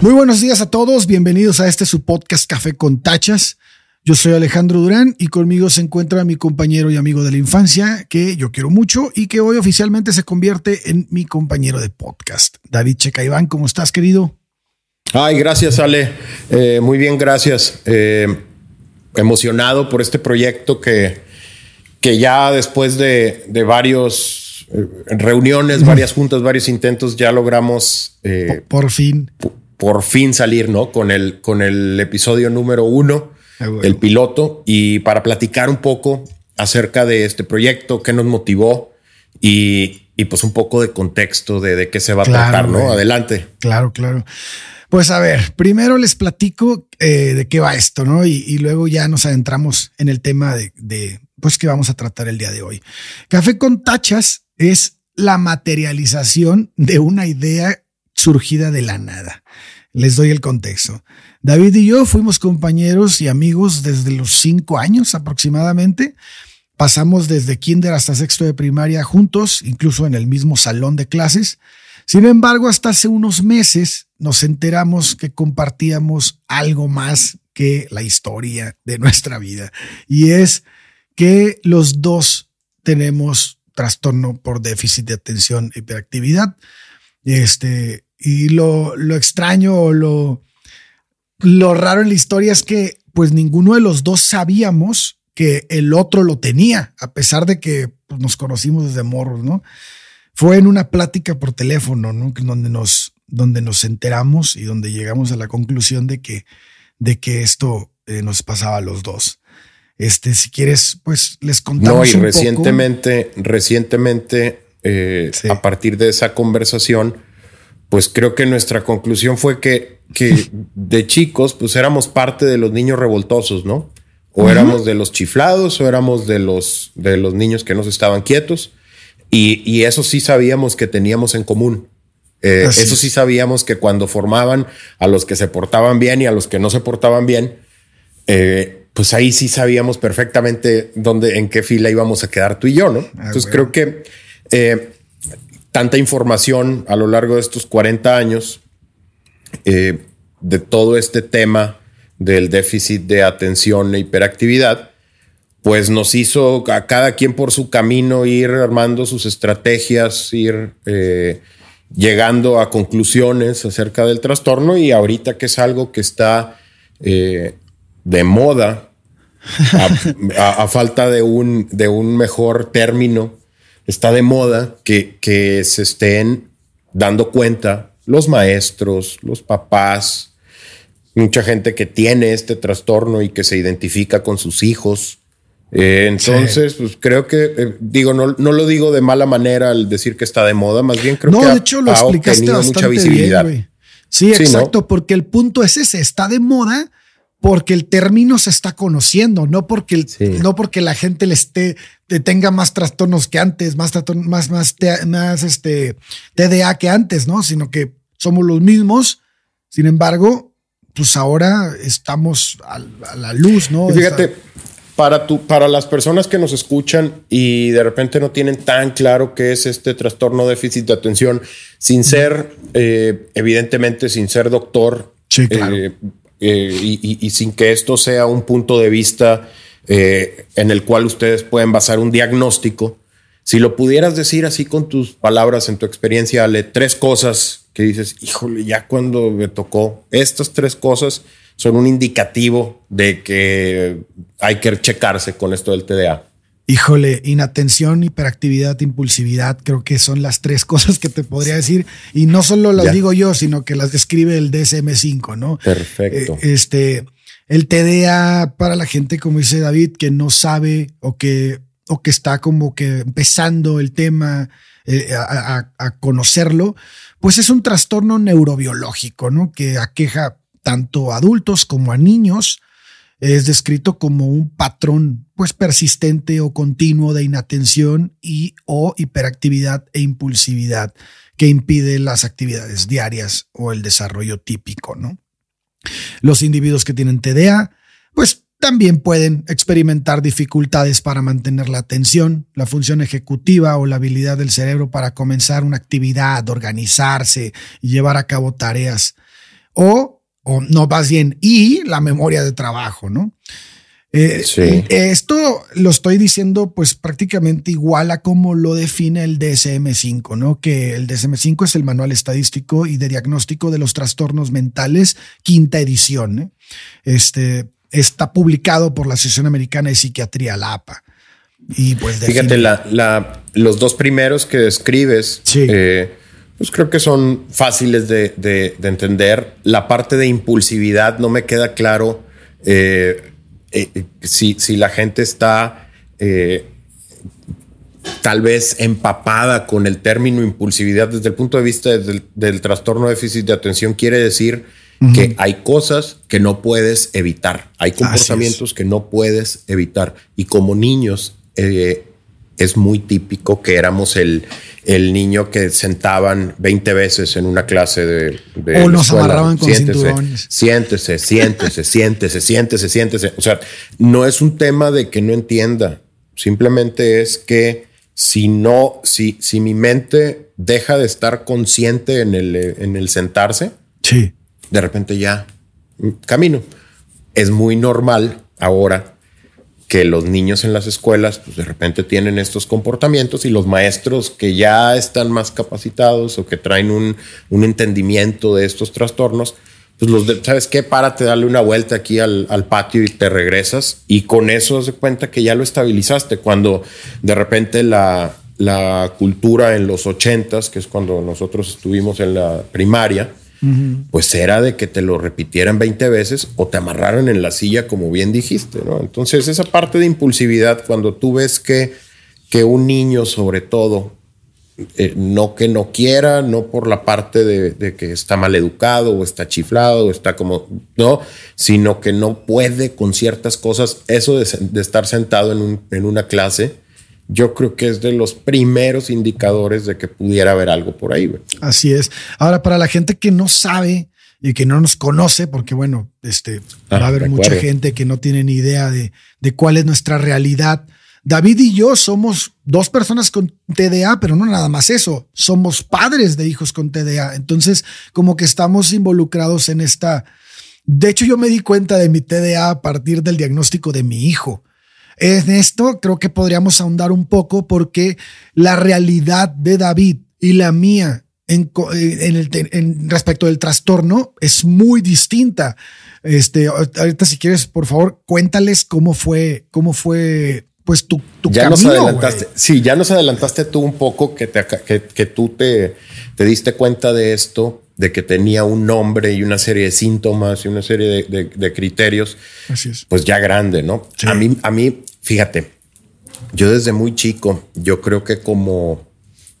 Muy buenos días a todos, bienvenidos a este su podcast Café con Tachas. Yo soy Alejandro Durán y conmigo se encuentra mi compañero y amigo de la infancia, que yo quiero mucho y que hoy oficialmente se convierte en mi compañero de podcast. David Checaiván, ¿cómo estás, querido? Ay, gracias, Ale. Eh, muy bien, gracias. Eh, emocionado por este proyecto que, que ya después de, de varios eh, reuniones, varias juntas, varios intentos, ya logramos por, por, fin. Por fin salir, ¿no? Con el, con el episodio número uno el piloto, y para platicar un poco acerca de este proyecto, qué nos motivó y, y pues un poco de contexto de, de qué se va a tratar, ¿no? Adelante. Claro, claro. Pues a ver, primero les platico eh, de qué va esto, ¿no? Y, y, luego ya nos adentramos en el tema de, de, pues, que vamos a tratar el día de hoy. Café con tachas es la materialización de una idea surgida de la nada. Les doy el contexto. David y yo fuimos compañeros y amigos desde los cinco años aproximadamente. Pasamos desde kinder hasta sexto de primaria juntos, incluso en el mismo salón de clases. Sin embargo, hasta hace unos meses nos enteramos que compartíamos algo más que la historia de nuestra vida. Y es que los dos tenemos trastorno por déficit de atención e hiperactividad. Este, y lo, lo extraño o lo, lo raro en la historia es que pues ninguno de los dos sabíamos que el otro lo tenía, a pesar de que pues, nos conocimos desde morros, ¿no? Fue en una plática por teléfono, ¿no? Donde nos, donde nos enteramos y donde llegamos a la conclusión de que, de que esto eh, nos pasaba a los dos. Este, si quieres, pues les contamos. No, y recientemente, poco. recientemente, eh, sí. a partir de esa conversación, pues creo que nuestra conclusión fue que, que de chicos, pues éramos parte de los niños revoltosos, ¿no? O uh -huh. éramos de los chiflados, o éramos de los, de los niños que no se estaban quietos. Y, y, eso sí sabíamos que teníamos en común. Eh, eso sí sabíamos que cuando formaban a los que se portaban bien y a los que no se portaban bien, eh, pues ahí sí sabíamos perfectamente dónde, en qué fila íbamos a quedar tú y yo, ¿no? Ah, Entonces bueno. creo que eh, tanta información a lo largo de estos 40 años eh, de todo este tema del déficit de atención e hiperactividad, pues nos hizo a cada quien por su camino ir armando sus estrategias, ir eh, llegando a conclusiones acerca del trastorno. Y ahorita que es algo que está eh, de moda, a, a, falta de un, de un mejor término, está de moda que, que se estén dando cuenta los maestros, los papás, mucha gente que tiene este trastorno y que se identifica con sus hijos. Eh, entonces, sí. pues creo que, eh, digo, no, no, lo digo de mala manera al decir que está de moda, más bien creo no, que de hecho, lo ha, explicaste ha mucha visibilidad. Bien, sí, sí, exacto, ¿no? porque el punto es ese, está de moda porque el término se está conociendo, no porque, el, sí. no porque la gente le esté, tenga más trastornos que antes, más, más, más, más este, TDA que antes, ¿no? Sino que somos los mismos. Sin embargo, pues ahora estamos a, a la luz, ¿no? Y fíjate, Esa... para, tu, para las personas que nos escuchan y de repente no tienen tan claro qué es este trastorno déficit de atención, sin ser, eh, evidentemente, sin ser doctor, sí, claro. eh, eh, y, sin que esto sea un punto de vista eh, en el cual ustedes pueden basar un diagnóstico, si lo pudieras decir así con tus palabras, en tu experiencia, Ale, tres cosas que dices, híjole, ya cuando me tocó, estas tres cosas son un indicativo de que hay que checarse con esto del TDA. Híjole, inatención, hiperactividad, impulsividad, creo que son las tres cosas que te podría decir. Y no solo las ya. digo yo, sino que las describe el DSM5, ¿no? Perfecto. Eh, este, el TDA para la gente, como dice David, que no sabe o que, o que está como que empezando el tema eh, a, a, a conocerlo, pues es un trastorno neurobiológico, ¿no? Que aqueja tanto a adultos como a niños es descrito como un patrón pues persistente o continuo de inatención y o hiperactividad e impulsividad que impide las actividades diarias o el desarrollo típico. Los individuos que tienen TDA pues también pueden experimentar dificultades para mantener la atención, la función ejecutiva o la habilidad del cerebro para comenzar una actividad, organizarse y llevar a cabo tareas o, o no vas bien, y la memoria de trabajo, ¿no? Eh, esto lo estoy diciendo pues prácticamente igual a como lo define el DSM5, ¿no? Que el DSM5 es el Manual Estadístico y de Diagnóstico de los Trastornos Mentales, quinta edición. ¿eh? Este está publicado por la Asociación Americana de Psiquiatría, la APA. Y pues fíjate, la, los dos primeros que describes, eh, pues creo que son fáciles de, entender. La parte de impulsividad no me queda claro. Eh, eh, si, si, la gente está eh, tal vez empapada con el término impulsividad desde el punto de vista del, trastorno de déficit de atención, quiere decir que hay cosas que no puedes evitar, hay comportamientos que no puedes evitar. Y como niños, es muy típico que éramos el, el niño que sentaban 20 veces en una clase de, o nos amarraban con siéntese, siéntese, siéntese, siéntese, siéntese, siéntese. O sea, no es un tema de que no entienda. Simplemente es que si no, si, si mi mente deja de estar consciente en el, en el sentarse, sí. de repente ya camino. Es muy normal ahora que los niños en las escuelas pues de repente tienen estos comportamientos y los maestros que ya están más capacitados o que traen un, un entendimiento de estos trastornos, pues los de, ¿sabes qué? Párate, dale una vuelta aquí al, al, patio y te regresas y con eso se cuenta que ya lo estabilizaste cuando de repente la, la cultura en los ochentas, que es cuando nosotros estuvimos en la primaria, pues era de que te lo repitieran 20 veces o te amarraran en la silla, como bien dijiste. Entonces, esa parte de impulsividad, cuando tú ves que, que un niño, sobre todo, eh, no que no quiera, no por la parte de, que está mal educado o está chiflado o está como, no, sino que no puede con ciertas cosas, eso de, estar sentado en, en una clase, yo creo que es de los primeros indicadores de que pudiera haber algo por ahí. Así es. Ahora, para la gente que no sabe y que no nos conoce, porque bueno, este, va a ah, haber mucha gente que no tiene ni idea de, de cuál es nuestra realidad. David y yo somos dos personas con TDA, pero no nada más eso, somos padres de hijos con TDA. Entonces, como que estamos involucrados en esta... De hecho, yo me di cuenta de mi TDA a partir del diagnóstico de mi hijo. En esto creo que podríamos ahondar un poco porque la realidad de David y la mía en, el, respecto del trastorno es muy distinta. Este, ahorita si quieres, por favor, cuéntales cómo fue, cómo fue pues tu, tu ya Nos adelantaste, sí, ya nos adelantaste tú un poco que, te, que, tú te, te, diste cuenta de esto, de que tenía un nombre y una serie de síntomas y una serie de, criterios. Así es. Pues ya grande, ¿no? A mí, a mí Fíjate, yo desde muy chico, yo creo que como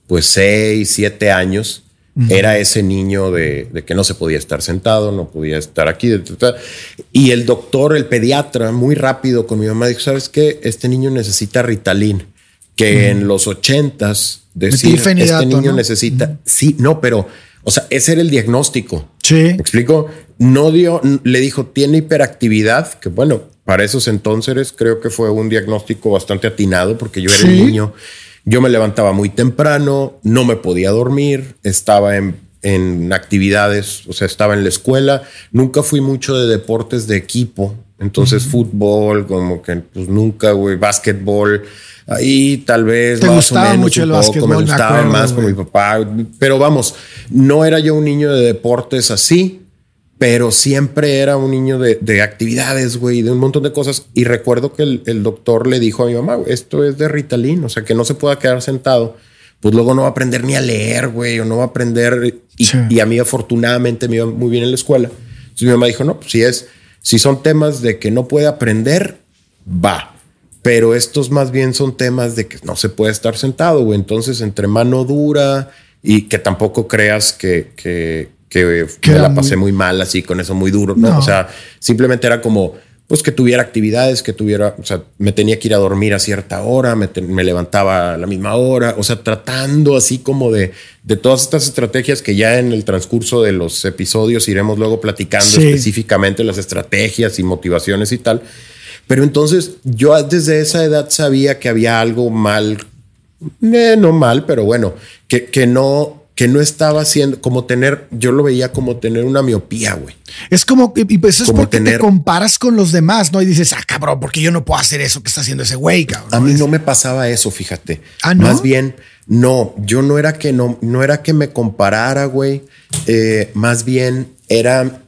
pues seis, siete años, era ese niño de, que no se podía estar sentado, no podía estar aquí. Y el doctor, el pediatra, muy rápido con mi mamá dijo, ¿sabes qué? Este niño necesita Ritalin, que en los ochentas decir, este niño necesita, sí, no, pero, o sea, ese era el diagnóstico. Sí. ¿Me explico? No dio, le dijo, tiene hiperactividad, que bueno, para esos entonces creo que fue un diagnóstico bastante atinado porque yo era un niño, yo me levantaba muy temprano, no me podía dormir, estaba en, actividades, o sea, estaba en la escuela, nunca fui mucho de deportes de equipo, entonces fútbol, como que pues nunca, güey, básquetbol, ahí tal vez ¿Te gustaba mucho el básquetbol, me gustaba más con mi papá, pero vamos, no era yo un niño de deportes así pero siempre era un niño de, actividades, güey, de un montón de cosas. Y recuerdo que el, doctor le dijo a mi mamá, esto es de Ritalin, o sea, que no se pueda quedar sentado. Pues luego no va a aprender ni a leer, güey, o no va a aprender. Y, a mí afortunadamente me iba muy bien en la escuela. Entonces mi mamá dijo, no, pues si es, si son temas de que no puede aprender, va. Pero estos más bien son temas de que no se puede estar sentado, güey. Entonces, entre mano dura y que tampoco creas que, que que, me la pasé muy... mal así con eso muy duro. ¿no? O sea, simplemente era como pues que tuviera actividades, que tuviera, o sea, me tenía que ir a dormir a cierta hora, me, levantaba a la misma hora, o sea, tratando así como de, de todas estas estrategias que ya en el transcurso de los episodios iremos luego platicando específicamente las estrategias y motivaciones y tal. Pero entonces yo desde esa edad sabía que había algo mal, eh, no mal, pero bueno, que, que no que no estaba haciendo, como tener, yo lo veía como tener una miopía, güey. Es como, y pues es porque te comparas con los demás, ¿no? Y dices, ah, cabrón, porque yo no puedo hacer eso que está haciendo ese güey, cabrón. A mí no me pasaba eso, fíjate. Ah, ¿no? Más bien, no, yo no era que no, no era que me comparara, güey. Eh, más bien era,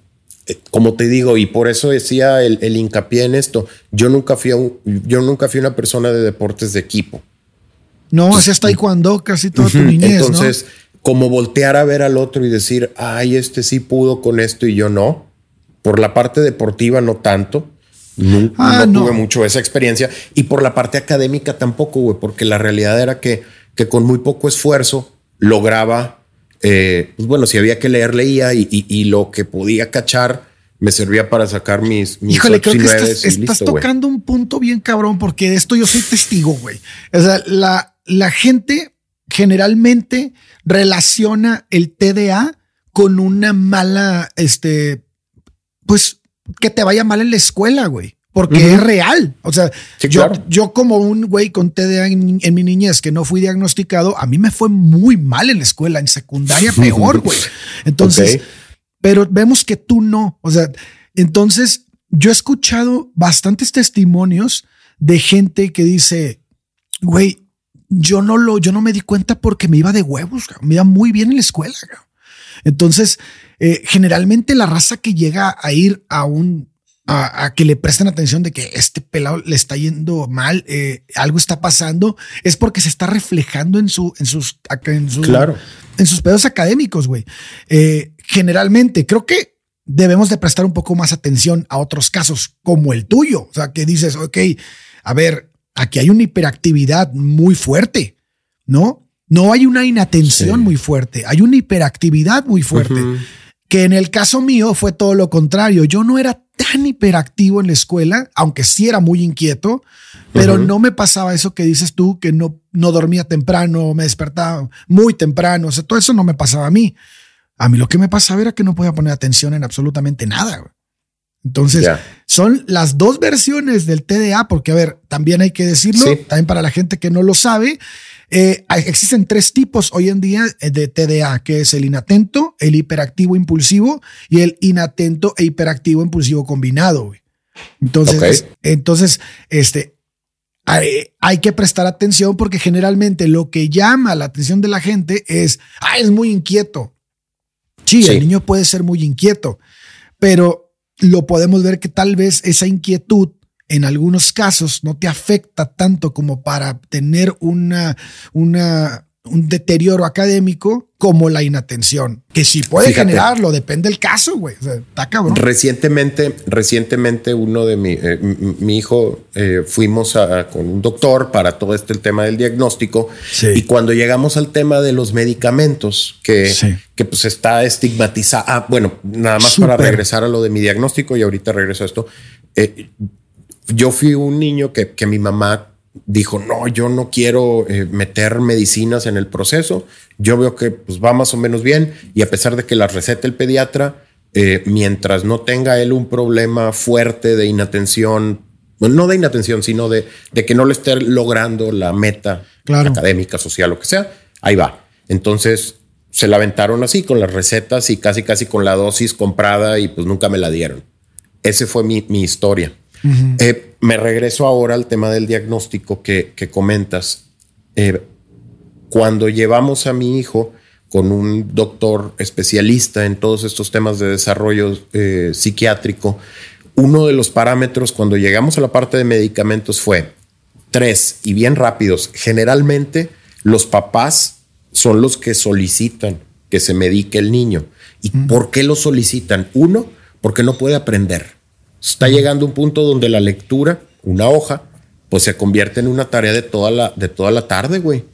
como te digo, y por eso decía el, el hincapié en esto. Yo nunca fui yo nunca fui una persona de deportes de equipo. No, hacías taekwondo casi toda tu niñez. Entonces, como voltear a ver al otro y decir, ay, este sí pudo con esto y yo no. Por la parte deportiva, no tanto. No, ah, no, tuve mucho esa experiencia. Y por la parte académica tampoco, güey, porque la realidad era que, que con muy poco esfuerzo lograba, eh, pues bueno, si había que leer, leía y, lo que podía cachar me servía para sacar mis, mis Híjole, creo que estás, estás tocando un punto bien cabrón, porque de esto yo soy testigo, güey. O sea, la, la gente generalmente relaciona el TDA con una mala, este, pues que te vaya mal en la escuela, güey. Porque es real. O sea, yo, yo, como un güey con TDA en, mi niñez que no fui diagnosticado, a mí me fue muy mal en la escuela, en secundaria peor, güey. Entonces, pero vemos que tú no. O sea, entonces yo he escuchado bastantes testimonios de gente que dice, güey, yo no lo, yo no me di cuenta porque me iba de huevos, me iba muy bien en la escuela. Entonces, eh, generalmente la raza que llega a ir a un, a, que le presten atención de que este pelado le está yendo mal, eh, algo está pasando, es porque se está reflejando en su, en sus, en su, claro. en sus pedos académicos, güey. Eh, generalmente, creo que debemos de prestar un poco más atención a otros casos como el tuyo. O sea, que dices, ok, a ver, aquí hay una hiperactividad muy fuerte, ¿no? No hay una inatención muy fuerte, hay una hiperactividad muy fuerte. Que en el caso mío fue todo lo contrario. Yo no era tan hiperactivo en la escuela, aunque sí era muy inquieto, pero no me pasaba eso que dices tú, que no, no dormía temprano, me despertaba muy temprano. O sea, todo eso no me pasaba a mí. A mí lo que me pasaba era que no podía poner atención en absolutamente nada. Entonces, son las dos versiones del TDA, porque a ver, también hay que decirlo, también para la gente que no lo sabe, eh, existen tres tipos hoy en día eh, de TDA, que es el inatento, el hiperactivo impulsivo y el inatento e hiperactivo impulsivo combinado. Entonces, entonces, este, hay, hay, que prestar atención porque generalmente lo que llama la atención de la gente es, ah, es muy inquieto. sí. el niño puede ser muy inquieto, pero lo podemos ver que tal vez esa inquietud en algunos casos no te afecta tanto como para tener una, una, un deterioro académico como la inatención, que sí puede generarlo, depende del caso, güey. está cabrón. Recientemente, recientemente uno de mi, eh, mi hijo eh, fuimos con un doctor para todo este el tema del diagnóstico y cuando llegamos al tema de los medicamentos que, que pues está estigmatizado, ah, bueno, nada más para regresar a lo de mi diagnóstico y ahorita regreso a esto. Eh, yo fui un niño que, que mi mamá dijo, no, yo no quiero eh, meter medicinas en el proceso. Yo veo que pues, va más o menos bien y a pesar de que la receta el pediatra, eh, mientras no tenga él un problema fuerte de inatención, bueno, no de inatención, sino de, de que no le esté logrando la meta académica, social, lo que sea, ahí va. Entonces se la aventaron así con las recetas y casi, casi con la dosis comprada y pues nunca me la dieron. Ese fue mi, mi historia. Eh, me regreso ahora al tema del diagnóstico que, comentas. Eh, cuando llevamos a mi hijo con un doctor especialista en todos estos temas de desarrollo eh, psiquiátrico, uno de los parámetros cuando llegamos a la parte de medicamentos fue tres y bien rápidos. Generalmente los papás son los que solicitan que se medique el niño. ¿Y por qué lo solicitan? Uno, porque no puede aprender. Está llegando un punto donde la lectura, una hoja, pues se convierte en una tarea de toda la, de toda la tarde, güey.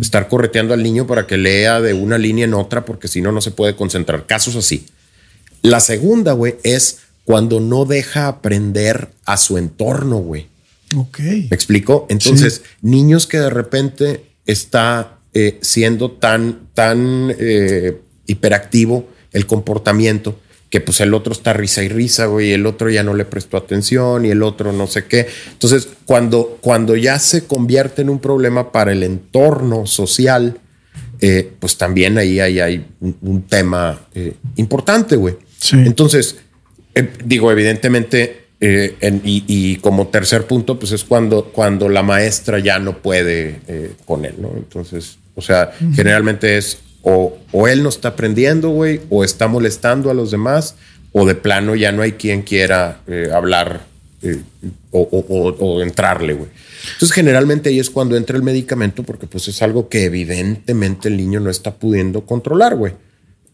Estar correteando al niño para que lea de una línea en otra, porque si no, no se puede concentrar. Casos así. La segunda, güey, es cuando no deja aprender a su entorno, güey. Ok. ¿Me explico? Entonces, niños que de repente está eh, siendo tan, tan eh, hiperactivo el comportamiento que pues el otro está risa y risa, güey, y el otro ya no le prestó atención y el otro no sé qué. Entonces, cuando, cuando ya se convierte en un problema para el entorno social, eh, pues también ahí hay, un, tema eh, importante, güey. Entonces, eh, digo, evidentemente, y, como tercer punto, pues es cuando, cuando la maestra ya no puede con él, ¿no? Entonces, o sea, generalmente es o, o, él no está aprendiendo, güey, o está molestando a los demás, o de plano ya no hay quien quiera hablar o, entrarle, güey. Entonces, generalmente ahí es cuando entra el medicamento, porque pues es algo que evidentemente el niño no está pudiendo controlar, güey.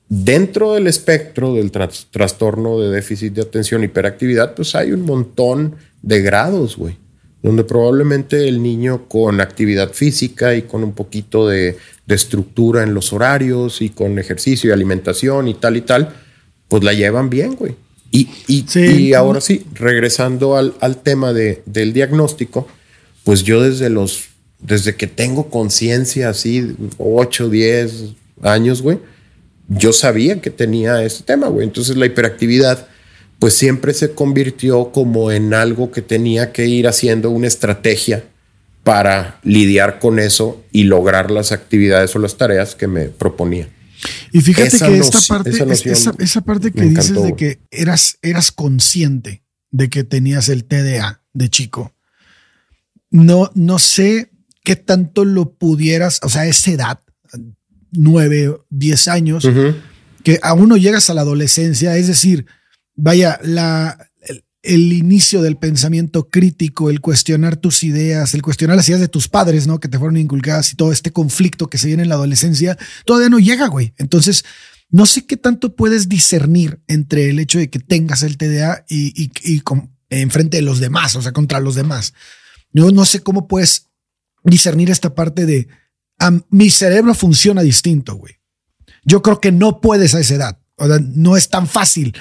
Dentro del espectro del trastorno de déficit de atención, hiperactividad, pues hay un montón de grados, güey, donde probablemente el niño con actividad física y con un poquito de, estructura en los horarios y con ejercicio y alimentación y tal y tal, pues la llevan bien, güey. Y, y, ahora sí, regresando al, al tema de, del diagnóstico, pues yo desde los, desde que tengo conciencia así, 8, 10 años, güey, yo sabía que tenía este tema, güey. Entonces la hiperactividad, pues siempre se convirtió como en algo que tenía que ir haciendo una estrategia para lidiar con eso y lograr las actividades o las tareas que me proponía. Y fíjate que esta parte, esa, parte que dices de que eras, eras consciente de que tenías el TDA de chico. No, no sé qué tanto lo pudieras, o sea, esa edad, nueve, diez años, que aún no llegas a la adolescencia, es decir, vaya, la, el, inicio del pensamiento crítico, el cuestionar tus ideas, el cuestionar las ideas de tus padres, ¿no? Que te fueron inculcadas y todo este conflicto que se viene en la adolescencia, todavía no llega, güey. Entonces, no sé qué tanto puedes discernir entre el hecho de que tengas el TDA y, y, y enfrente de los demás, o sea, contra los demás. Yo no sé cómo puedes discernir esta parte de mi cerebro funciona distinto, güey. Yo creo que no puedes a esa edad. O sea, no es tan fácil.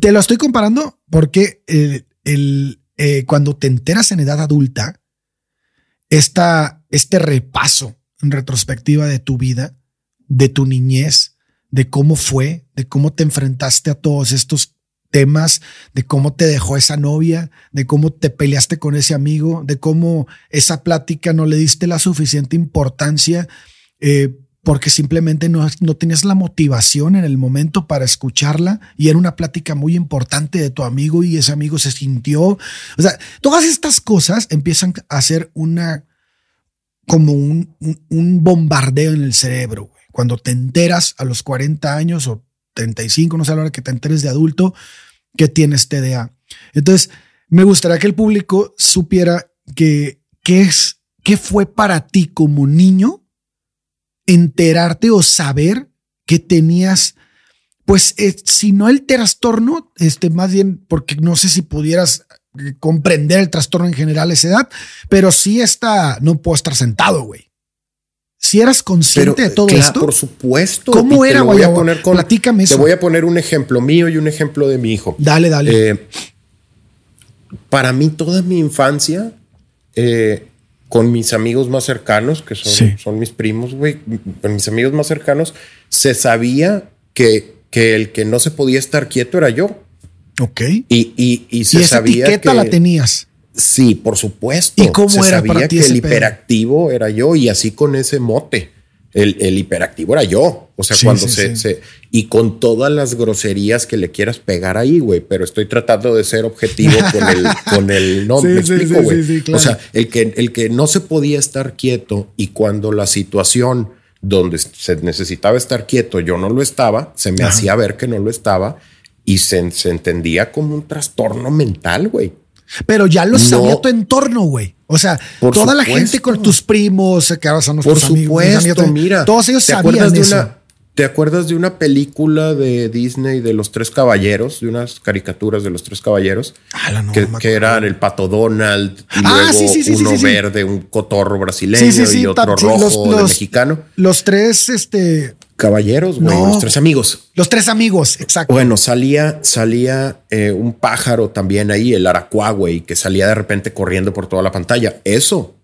Te lo estoy comparando porque eh, cuando te enteras en edad adulta, esta, este repaso en retrospectiva de tu vida, de tu niñez, de cómo fue, de cómo te enfrentaste a todos estos temas de cómo te dejó esa novia, de cómo te peleaste con ese amigo, de cómo esa plática no le diste la suficiente importancia eh, porque simplemente no, no tenías la motivación en el momento para escucharla y era una plática muy importante de tu amigo y ese amigo se sintió. O sea, todas estas cosas empiezan a ser una como un, un, bombardeo en el cerebro. Cuando te enteras a los 40 años o 35, no sé a la hora que te enteres de adulto, que tienes TDA. Entonces, me gustaría que el público supiera que qué es, qué fue para ti como niño enterarte o saber que tenías, pues, eh, si no el trastorno, este, más bien, porque no sé si pudieras eh, comprender el trastorno en general a esa edad, pero sí está, no puedo estar sentado, güey. Si eras consciente de todo esto. Por supuesto. ¿Cómo era, voy a poner con, Platícame eso. Te voy a poner un ejemplo mío y un ejemplo de mi hijo. Dale, dale. Eh, para mí, toda mi infancia, eh, con mis amigos más cercanos, que son, son mis primos, güey, con mis amigos más cercanos, se sabía que, que el que no se podía estar quieto era yo. Ok. Y, y, y se esa sabía etiqueta la tenías. Sí, por supuesto. ¿Y cómo Se era sabía que el hiperactivo era yo y así con ese mote. El, hiperactivo era yo. O sea, cuando se, Y con todas las groserías que le quieras pegar ahí, güey. Pero estoy tratando de ser objetivo con el, con el no, me explico, güey. O sea, el que, el que no se podía estar quieto y cuando la situación donde se necesitaba estar quieto, yo no lo estaba, se me hacía ver que no lo estaba y se, se entendía como un trastorno mental, güey. Pero ya lo sabía tu entorno, güey. O sea, toda la gente con tus primos, que ahora son nuestros Por supuesto, mira. Todos ellos sabían de eso. Una, ¿Te acuerdas de una película de Disney de los tres caballeros, de unas caricaturas de los tres caballeros? Ah, no, que, que eran el pato Donald y ah, luego uno verde, un cotorro brasileño y otro rojo de mexicano. Los tres, este caballeros, güey, los tres amigos. Los tres amigos, exacto. Bueno, salía, salía eh, un pájaro también ahí, el aracuá, güey, que salía de repente corriendo por toda la pantalla. Eso.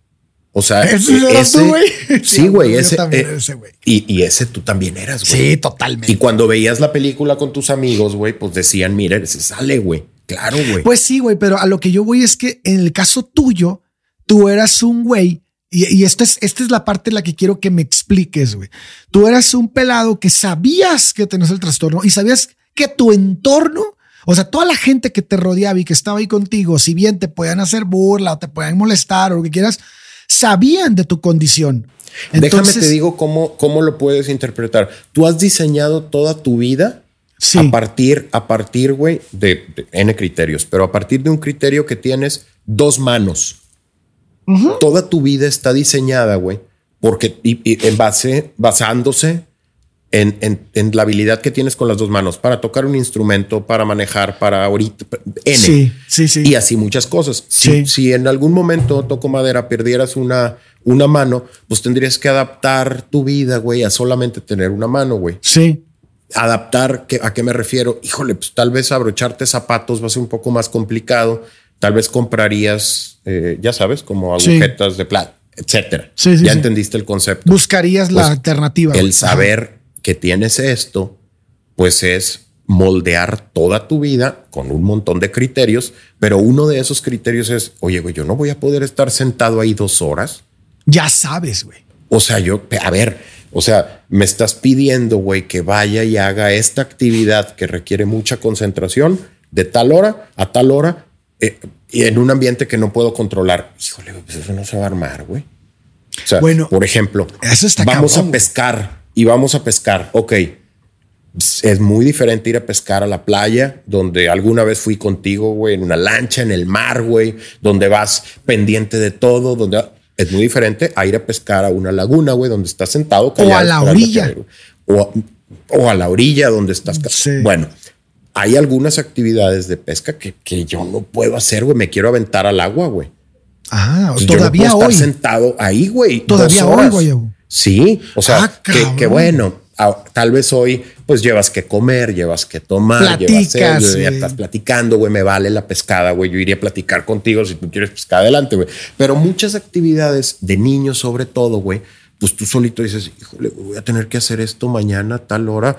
O sea, e-, ese, güey. Sí, güey, ese, eh, ese güey. Y, y, ese tú también eras, güey. Sí, totalmente. Y cuando veías la película con tus amigos, güey, pues decían, mira, ese sale, güey. Claro, güey. Pues sí, güey, pero a lo que yo voy es que en el caso tuyo, tú eras un güey Y, esta, es, esta es la parte en la que quiero que me expliques, güey. Tú eras un pelado que sabías que tenías el trastorno y sabías que tu entorno, o sea, toda la gente que te rodeaba y que estaba ahí contigo, si bien te puedan hacer burla o te puedan molestar o lo que quieras, sabían de tu condición. Déjame te digo cómo, cómo lo puedes interpretar. Tú has diseñado toda tu vida a partir, a partir, güey, de, N criterios, pero a partir de un criterio que tienes dos manos. Toda tu vida está diseñada, güey, porque y, en base, basándose en, en, la habilidad que tienes con las dos manos para tocar un instrumento, para manejar, para ahorita, N. Sí, sí, sí. Y así muchas cosas. Si, si en algún momento, toco madera, perdieras una, una mano, pues tendrías que adaptar tu vida, güey, a solamente tener una mano, güey. Sí adaptar, ¿a qué me refiero? Híjole, pues tal vez abrocharte zapatos va a ser un poco más complicado. Tal vez comprarías, eh, ya sabes, como agujetas de plata, etcétera. ya entendiste el concepto. Buscarías la pues, alternativa. El saber que tienes esto, pues es moldear toda tu vida con un montón de criterios, pero uno de esos criterios es, oye, güey, yo no voy a poder estar sentado ahí dos horas. Ya sabes, güey. O sea, yo, a ver, o sea, me estás pidiendo, güey, que vaya y haga esta actividad que requiere mucha concentración de tal hora a tal hora eh, y en un ambiente que no puedo controlar. Híjole, pues eso no se va a armar, güey. O sea, bueno, por ejemplo, vamos a pescar y vamos a pescar. Ok, es muy diferente ir a pescar a la playa, donde alguna vez fui contigo, güey, en una lancha, en el mar, güey, donde vas pendiente de todo, donde es muy diferente a ir a pescar a una laguna, güey, donde estás sentado. O a la orilla. o, a la orilla donde estás. Bueno, hay algunas actividades de pesca que, que yo no puedo hacer, güey. Me quiero aventar al agua, güey. Ah, todavía hoy. Estar sentado ahí, güey. Todavía hoy, güey. Sí, o sea, ah, que bueno tal vez hoy pues llevas que comer, llevas que tomar, llevas ya estás platicando, güey, me vale la pescada, güey, yo iría a platicar contigo si tú quieres pescar adelante, güey. Pero muchas actividades de niños sobre todo, güey, pues tú solito dices, híjole, voy a tener que hacer esto mañana, tal hora,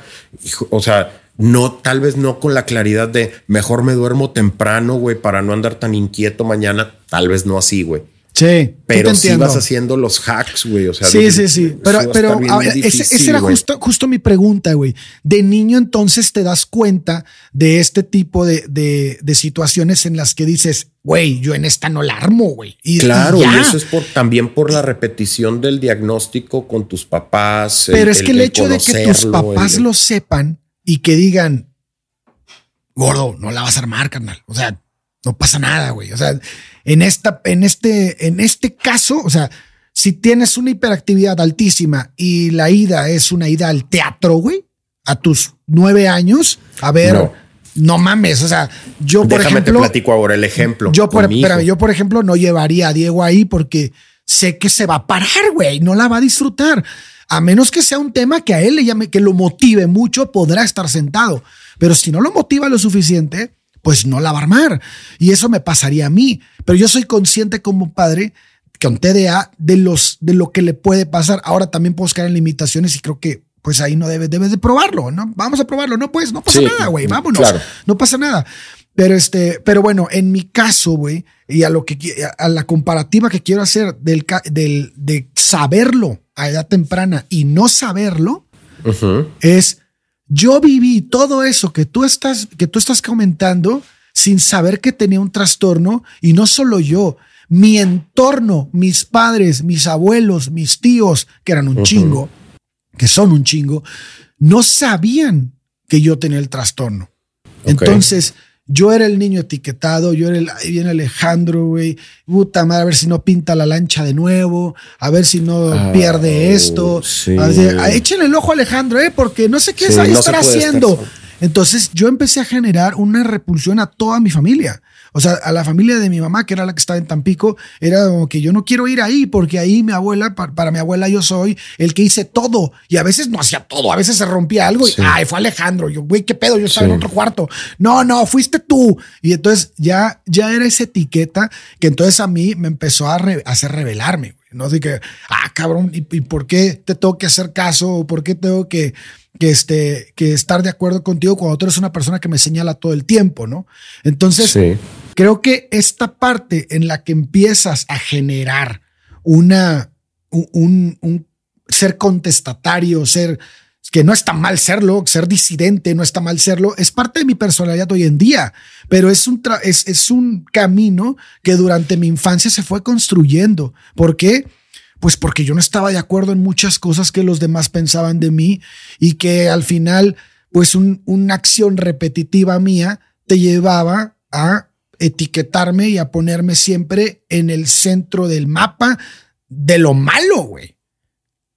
o sea, no, tal vez no con la claridad de mejor me duermo temprano, güey, para no andar tan inquieto mañana, tal vez no así, güey. Sí, pero si vas haciendo los hacks, güey. O sea, sí, sí, sí. Pero, pero esa era justo, justo mi pregunta, güey. De niño, entonces te das cuenta de este tipo de, de, situaciones en las que dices, güey, yo en esta no la armo, güey. Y, claro, y, eso es por también por la repetición del diagnóstico con tus papás. Pero es que el, hecho de que tus papás lo sepan y que digan, gordo, no la vas a armar, carnal. O sea, no pasa nada, güey. O sea, en, esta, en, este, en este caso, o sea, si tienes una hiperactividad altísima y la ida es una ida al teatro, güey, a tus nueve años, a ver, no, mames, o sea, yo por Déjame ejemplo... te platico ahora el ejemplo. Yo por, yo por ejemplo no llevaría a Diego ahí porque sé que se va a parar, güey, no la va a disfrutar. A menos que sea un tema que a él le llame, que lo motive mucho, podrá estar sentado. Pero si no lo motiva lo suficiente, pues no la va a armar. Y eso me pasaría a mí. Pero yo soy consciente como padre con TDA de, los, de lo que le puede pasar. Ahora también puedo caer en limitaciones y creo que pues ahí no debes, debes de probarlo, ¿no? Vamos a probarlo. No, pues no pasa nada, güey. Vámonos. No pasa nada. Pero este, pero bueno, en mi caso, güey, y a lo que a la comparativa que quiero hacer del, del de saberlo a edad temprana y no saberlo, es yo viví todo eso que tú estás, que tú estás comentando sin saber que tenía un trastorno y no solo yo, mi entorno, mis padres, mis abuelos, mis tíos, que eran un chingo, que son un chingo, no sabían que yo tenía el trastorno. Entonces, yo era el niño etiquetado, yo era el, ahí viene Alejandro, güey, puta madre, a ver si no pinta la lancha de nuevo, a ver si no ah, pierde esto. échenle el ojo a Alejandro, eh, porque no sé qué es, estar haciendo. Entonces yo empecé a generar una repulsión a toda mi familia. O sea, a la familia de mi mamá, que era la que estaba en Tampico, era como que yo no quiero ir ahí porque ahí mi abuela, para, mi abuela yo soy el que hice todo. Y a veces no hacía todo, a veces se rompía algo y, ay, fue Alejandro. Yo, güey, ¿qué pedo? Yo estaba en otro cuarto. No, no, fuiste tú. Y entonces ya, ya era esa etiqueta que entonces a mí me empezó a, hacer revelarme. No así que, ah, cabrón, ¿y, por qué te tengo que hacer caso? ¿O por qué tengo que que, este, que estar de acuerdo contigo cuando tú eres una persona que me señala todo el tiempo, ¿no? Entonces, creo que esta parte en la que empiezas a generar una, un, un ser contestatario, ser que no está mal serlo, ser disidente, no está mal serlo, es parte de mi personalidad hoy en día, pero es un, es, es un camino que durante mi infancia se fue construyendo. ¿Por qué? Pues porque yo no estaba de acuerdo en muchas cosas que los demás pensaban de mí y que al final, pues una acción repetitiva mía te llevaba a etiquetarme y a ponerme siempre en el centro del mapa de lo malo, güey.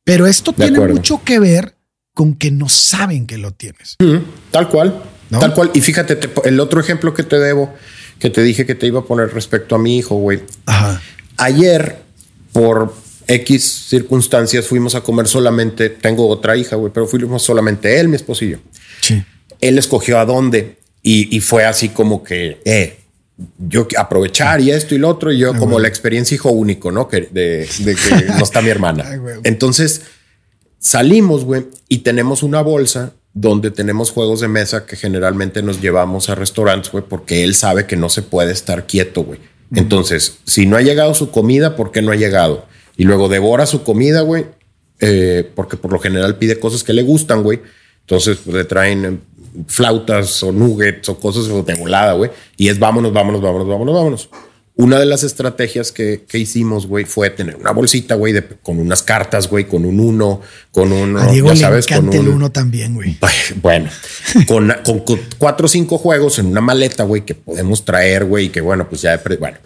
Pero esto tiene mucho que ver con que no saben que lo tienes. tal cual, tal cual. Y fíjate, el otro ejemplo que te debo, que te dije que te iba a poner respecto a mi hijo, güey. Ayer, por X circunstancias, fuimos a comer solamente, tengo otra hija, güey, pero fuimos solamente él, mi esposo y yo. Sí. Él escogió a dónde y, fue así como que, eh, yo aprovechar y esto y lo otro, y yo como la experiencia hijo único, ¿no? Que de, que no está mi hermana. Entonces salimos, güey, y tenemos una bolsa donde tenemos juegos de mesa que generalmente nos llevamos a restaurantes, güey, porque él sabe que no se puede estar quieto, güey. Entonces, si no ha llegado su comida, ¿por qué no ha llegado? Y luego devora su comida, güey, eh, porque por lo general pide cosas que le gustan, güey. Entonces pues, le traen flautas o nuggets o cosas de volada, güey. Y es vámonos, vámonos, vámonos, vámonos, vámonos. Una de las estrategias que, que hicimos, güey, fue tener una bolsita, güey, con unas cartas, güey, con un uno, con un, ya sabes, con un, el uno también, güey. Bueno, con, con, cuatro o cinco juegos en una maleta, güey, que podemos traer, güey, y que bueno, pues ya, bueno.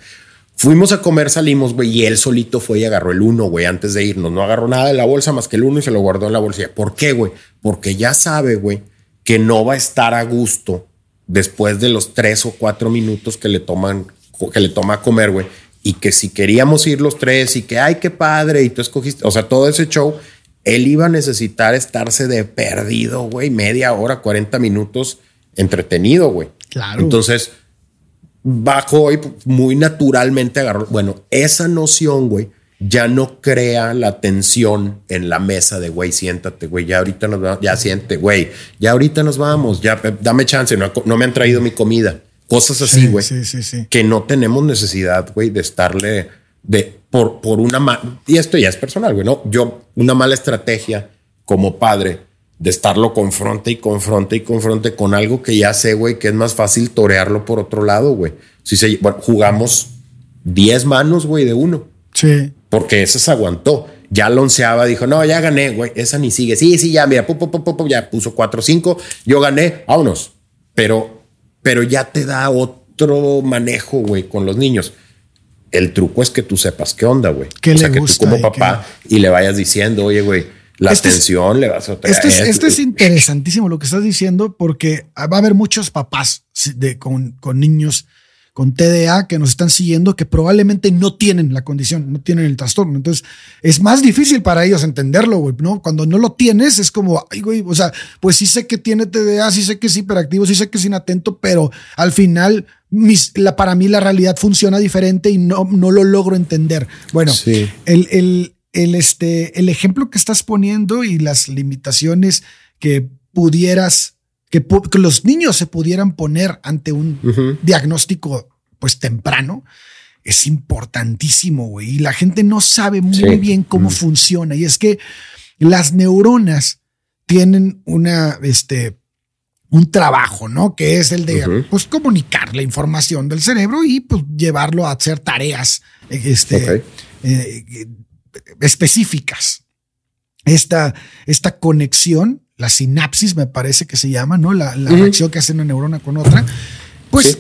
Fuimos a comer, salimos, güey, y él solito fue y agarró el uno, güey, antes de irnos. No agarró nada de la bolsa más que el uno y se lo guardó en la bolsa. ¿Por qué, güey? Porque ya sabe, güey, que no va a estar a gusto después de los tres o cuatro minutos que le toman que le toma a comer, güey, y que si queríamos ir los tres y que, ay, qué padre, y tú escogiste, o sea, todo ese show, él iba a necesitar estarse de perdido, güey, media hora, 40 minutos entretenido, güey. Claro. Entonces, bajó y muy naturalmente agarró, bueno, esa noción, güey, ya no crea la tensión en la mesa de, güey, siéntate, güey, ya ahorita nos vamos, ya siente, güey, ya ahorita nos vamos, ya dame chance, no, no me han traído mi comida. Cosas así, güey. Sí, sí, sí, que no tenemos necesidad, güey, de estarle de por, por una mala. Y esto ya es personal, güey, ¿no? Yo, una mala estrategia como padre de estarlo confronte y confronte y confronte con algo que ya sé, güey, que es más fácil torearlo por otro lado, güey. Si se, bueno, jugamos 10 manos, güey, de uno. Sí. Porque esa se aguantó. Ya la onceaba, dijo, no, ya gané, güey, esa ni sigue. Sí, sí, ya, mira, ya puso 4 5, yo gané, vámonos. Pero pero ya te da otro manejo, güey, con los niños. El truco es que tú sepas qué onda, güey. O sea, que tú como papá y le vayas diciendo, oye, güey, la atención le vas a traer. Esto es, esto es interesantísimo lo que estás diciendo, porque va a haber muchos papás de, con, con niños con TDA que nos están siguiendo que probablemente no tienen la condición, no tienen el trastorno. Entonces es más difícil para ellos entenderlo, güey, ¿no? Cuando no lo tienes es como, ay, güey, o sea, pues sí sé que tiene TDA, sí sé que es hiperactivo, sí sé que es inatento, pero al final mis, la, para mí la realidad funciona diferente y no, no lo logro entender. Bueno, el, el, el, este, el ejemplo que estás poniendo y las limitaciones que pudieras que, los niños se pudieran poner ante un diagnóstico pues temprano es importantísimo, güey. Y la gente no sabe muy bien cómo funciona. Y es que las neuronas tienen una, este, un trabajo, ¿no? Que es el de, pues, comunicar la información del cerebro y, pues, llevarlo a hacer tareas, este, eh, específicas. Esta, esta conexión la sinapsis, me parece que se llama, ¿no? La, reacción que hace una neurona con otra, pues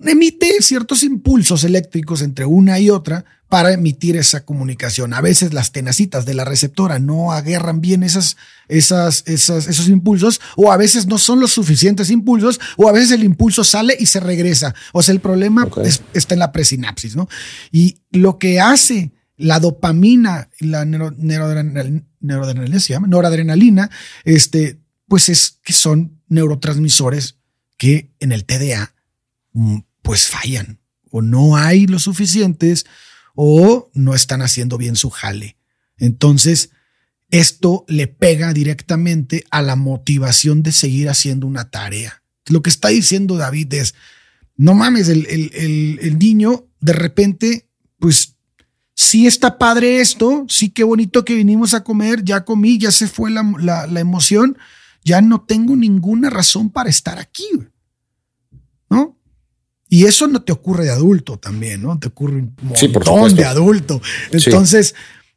emite ciertos impulsos eléctricos entre una y otra para emitir esa comunicación. A veces las tenacitas de la receptora no agarran bien esas, esas, esas, esos impulsos, o a veces no son los suficientes impulsos, o a veces el impulso sale y se regresa. O sea, el problema está en la presinapsis, ¿no? Y lo que hace la dopamina la neuroadrenalina, se llama, noradrenalina, este, pues es que son neurotransmisores que en el TDA mm, pues fallan o no hay lo suficientes o no están haciendo bien su jale. Entonces, esto le pega directamente a la motivación de seguir haciendo una tarea. Lo que está diciendo David es, no mames, el, el, el niño de repente, pues sí está padre esto, sí qué bonito que vinimos a comer, ya comí, ya se fue la, emoción, ya no tengo ninguna razón para estar aquí, ¿no? Y eso no te ocurre de adulto también, ¿no? Te ocurre un montón de adulto. Entonces,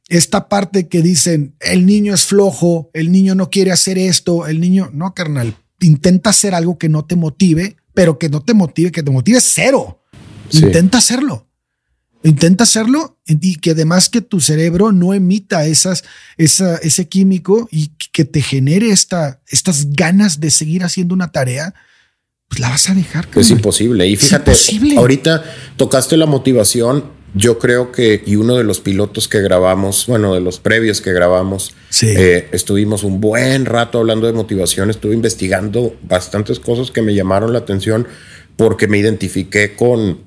esta parte que dicen, el niño es flojo, el niño no quiere hacer esto, el niño, no, carnal, intenta hacer algo que no te motive, pero que no te motive, que te motive cero. Intenta hacerlo. Intenta hacerlo y que además que tu cerebro no emita esas, esa, ese químico y que te genere esta, estas ganas de seguir haciendo una tarea, pues la vas a dejar. Es imposible. Y fíjate, ahorita tocaste la motivación. Yo creo que, y uno de los pilotos que grabamos, bueno, de los previos que grabamos, eh, estuvimos un buen rato hablando de motivación, estuve investigando bastantes cosas que me llamaron la atención porque me identifiqué con,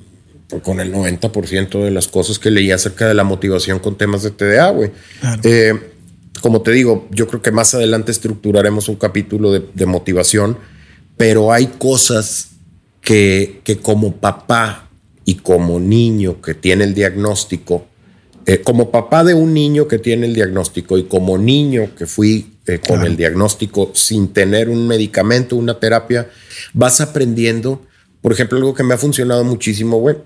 con el 90% de las cosas que leí acerca de la motivación con temas de TDA, güey. Eh, como te digo, yo creo que más adelante estructuraremos un capítulo de, motivación, pero hay cosas que, que, como papá y como niño que tiene el diagnóstico, eh, como papá de un niño que tiene el diagnóstico y como niño que fui eh, con el diagnóstico sin tener un medicamento, una terapia, vas aprendiendo. Por ejemplo, algo que me ha funcionado muchísimo, güey,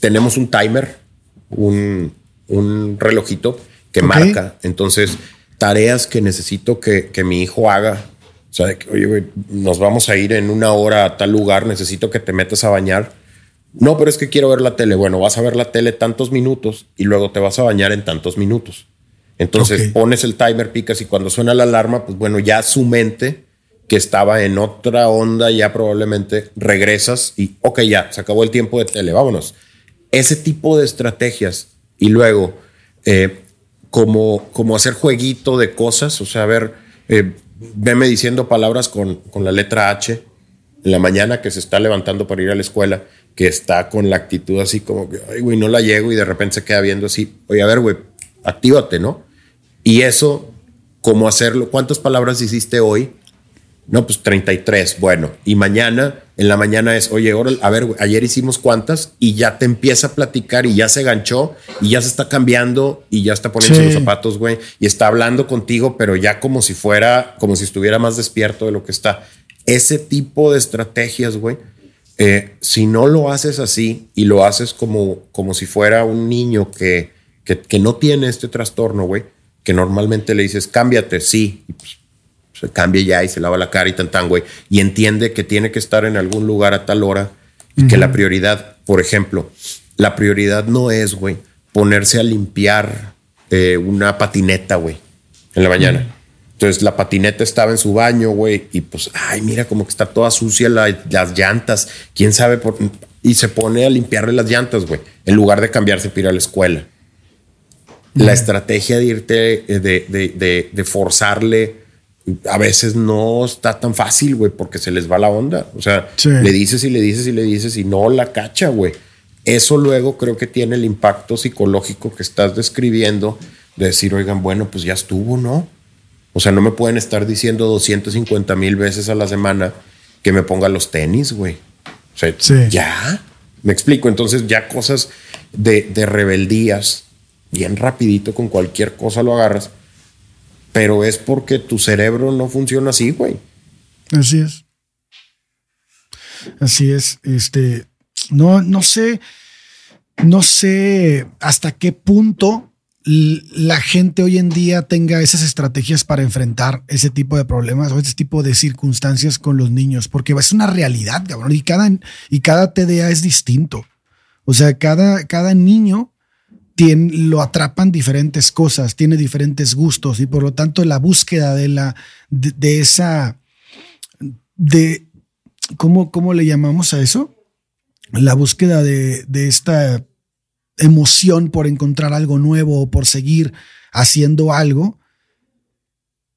tenemos un timer, un, relojito que marca. Entonces, tareas que necesito que, mi hijo haga. O sea, que, oye, nos vamos a ir en una hora a tal lugar, necesito que te metas a bañar. No, pero es que quiero ver la tele. Bueno, vas a ver la tele tantos minutos y luego te vas a bañar en tantos minutos. Entonces pones el timer, picas y cuando suena la alarma, pues bueno, ya su mente que estaba en otra onda, ya probablemente regresas y, ok, ya, se acabó el tiempo de tele, vámonos ese tipo de estrategias y luego eh, como, como hacer jueguito de cosas, o sea, a ver, eh, veme diciendo palabras con, con, la letra H en la mañana que se está levantando para ir a la escuela, que está con la actitud así como que, ay, güey, no la llego y de repente se queda viendo así, oye, a ver, güey, actívate, ¿no? Y eso, ¿cómo hacerlo? ¿Cuántas palabras hiciste hoy? No, pues 33. Bueno, y mañana, en la mañana es, oye, a ver, ayer hicimos cuántas y ya te empieza a platicar y ya se ganchó y ya se está cambiando y ya está poniendo los zapatos, güey, y está hablando contigo, pero ya como si fuera, como si estuviera más despierto de lo que está. Ese tipo de estrategias, güey, eh, si no lo haces así y lo haces como, como si fuera un niño que, que, no tiene este trastorno, güey, que normalmente le dices, cámbiate, sí, y pues se cambia ya y se lava la cara y tan güey. Y entiende que tiene que estar en algún lugar a tal hora y que la prioridad, por ejemplo, la prioridad no es, güey, ponerse a limpiar eh, una patineta, güey, en la mañana. Entonces la patineta estaba en su baño, güey, y pues, ay, mira como que está toda sucia las llantas. Quién sabe por. Y se pone a limpiarle las llantas, güey, en lugar de cambiarse para ir a la escuela. La estrategia de irte, eh, de, de, de forzarle a veces no está tan fácil, güey, porque se les va la onda. O sea, le dices y le dices y le dices y no la cacha, güey. Eso luego creo que tiene el impacto psicológico que estás describiendo de decir, oigan, bueno, pues ya estuvo, ¿no? O sea, no me pueden estar diciendo 250 mil veces a la semana que me ponga los tenis, güey. O sea, ya. Me explico. Entonces, ya cosas de, de rebeldías, bien rapidito, con cualquier cosa lo agarras pero es porque tu cerebro no funciona así, güey. Así es. Así es. Este, no, no sé, no sé hasta qué punto la gente hoy en día tenga esas estrategias para enfrentar ese tipo de problemas o ese tipo de circunstancias con los niños, porque es una realidad, cabrón, y cada, y cada TDA es distinto. O sea, cada, cada niño lo atrapan diferentes cosas, tiene diferentes gustos y por lo tanto la búsqueda de la de, esa de ¿cómo, ¿cómo, le llamamos a eso? La búsqueda de, de esta emoción por encontrar algo nuevo o por seguir haciendo algo,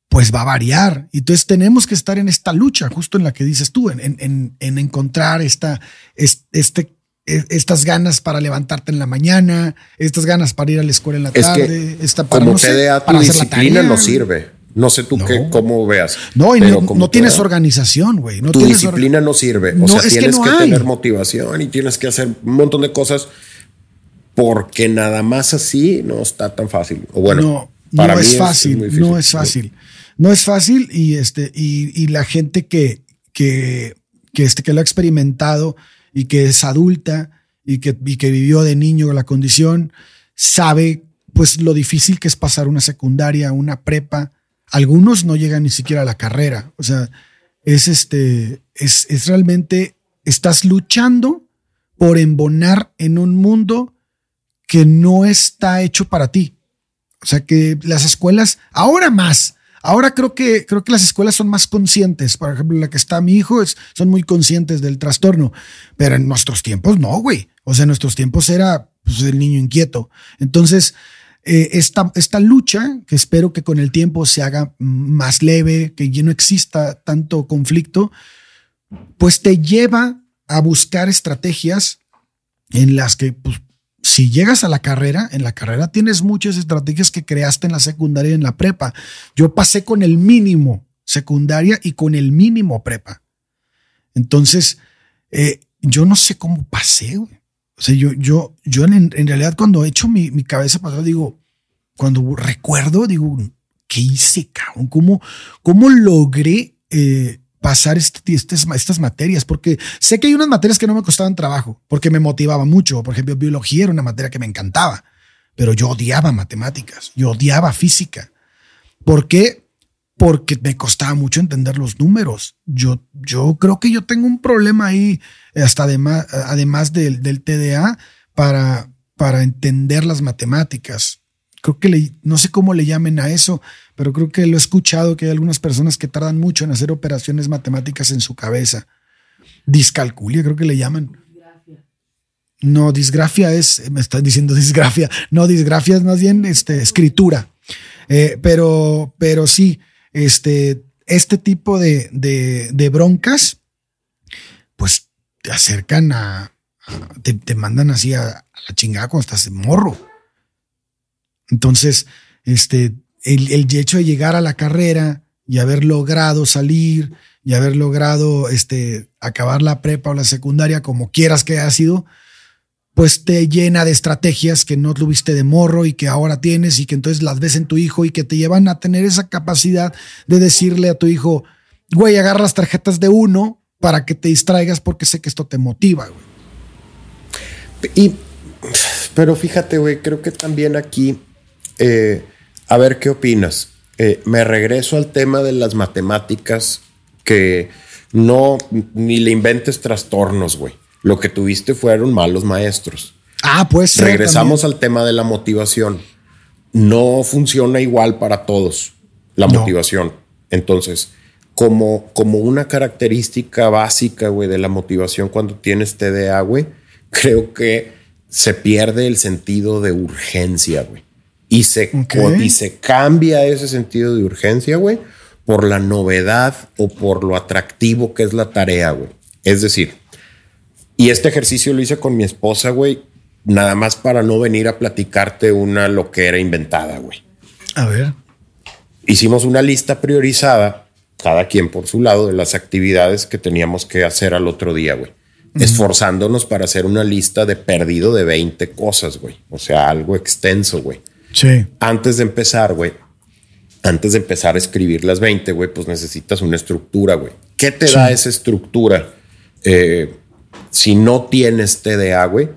pues va a variar. Entonces tenemos que estar en esta lucha, justo en la que dices tú, en, en, en encontrar esta, este estas ganas para levantarte en la mañana, estas ganas para ir a la escuela en la tarde, esta para, como tu disciplina no sirve. No sé tú qué, cómo veas. No, y no, tienes organización, güey. No tu disciplina no sirve. O sea, tienes que, tener motivación y tienes que hacer un montón de cosas. porque nada más así no está tan fácil. O bueno, no, no es fácil, no es fácil. No es fácil y este y, la gente que que que este que lo ha experimentado y que es adulta y que, y que vivió de niño la condición sabe pues lo difícil que es pasar una secundaria, una prepa. Algunos no llegan ni siquiera a la carrera. O sea, es este, es, es realmente, estás luchando por embonar en un mundo que no está hecho para ti. O sea que las escuelas, ahora más, ahora creo que, creo que las escuelas son más conscientes. Por ejemplo, la que está mi hijo es, son muy conscientes del trastorno, pero en nuestros tiempos no, güey. O sea, en nuestros tiempos era pues, el niño inquieto. Entonces, eh, esta, esta lucha, que espero que con el tiempo se haga más leve, que ya no exista tanto conflicto, pues te lleva a buscar estrategias en las que, pues, si llegas a la carrera, en la carrera tienes muchas estrategias que creaste en la secundaria y en la prepa. Yo pasé con el mínimo secundaria y con el mínimo prepa. Entonces, eh, yo no sé cómo pasé, güey. O sea, yo, yo, yo en, realidad cuando he hecho mi, mi cabeza pasada, digo, cuando recuerdo, digo, ¿qué hice, cabrón? ¿Cómo, cómo logré eh, pasar este, estas materias? Porque sé que hay unas materias que no me costaban trabajo, porque me motivaba mucho. Por ejemplo, biología era una materia que me encantaba, pero yo odiaba matemáticas, yo odiaba física. ¿Por qué? Porque me costaba mucho entender los números. Yo, yo creo que yo tengo un problema ahí hasta además, además del, del TDA, para, para entender las matemáticas. Creo que le, no sé cómo le llamen a eso, pero creo que lo he escuchado que hay algunas personas que tardan mucho en hacer operaciones matemáticas en su cabeza. Discalculia, creo que le llaman. No, disgrafia es, me estás diciendo disgrafia. No, disgrafia es más bien este, escritura. Eh, pero, pero sí, este, este tipo de, de broncas, pues te acercan a, te, mandan así a, la chingada cuando estás de morro. Entonces, este, el, hecho de llegar a la carrera y haber logrado salir y haber logrado este, acabar la prepa o la secundaria, como quieras que haya sido, pues te llena de estrategias que no tuviste de morro y que ahora tienes y que entonces las ves en tu hijo y que te llevan a tener esa capacidad de decirle a tu hijo, güey, agarra las tarjetas de uno para que te distraigas porque sé que esto te motiva, güey. Y, pero fíjate, güey, creo que también aquí, eh, a ver qué opinas. Eh, me regreso al tema de las matemáticas que no, ni le inventes trastornos, güey. Lo que tuviste fueron malos maestros. Ah, pues. Regresamos al tema de la motivación. No funciona igual para todos la motivación. Entonces, como, como una característica básica, güey, de la motivación cuando tienes TDA, güey, creo que se pierde el sentido de urgencia, güey. Y se, y se cambia ese sentido de urgencia, güey, por la novedad o por lo atractivo que es la tarea, güey. Es decir, y este ejercicio lo hice con mi esposa, güey, nada más para no venir a platicarte una loquera inventada, güey. A ver. Hicimos una lista priorizada cada quien por su lado, de las actividades que teníamos que hacer al otro día, güey. Esforzándonos para hacer una lista de perdido de 20 cosas, güey. O sea, algo extenso, güey. Sí. Antes de empezar, güey, antes de empezar a escribir las 20, güey, pues necesitas una estructura, güey. ¿Qué te da esa estructura? Eh, si no tienes TDA, güey,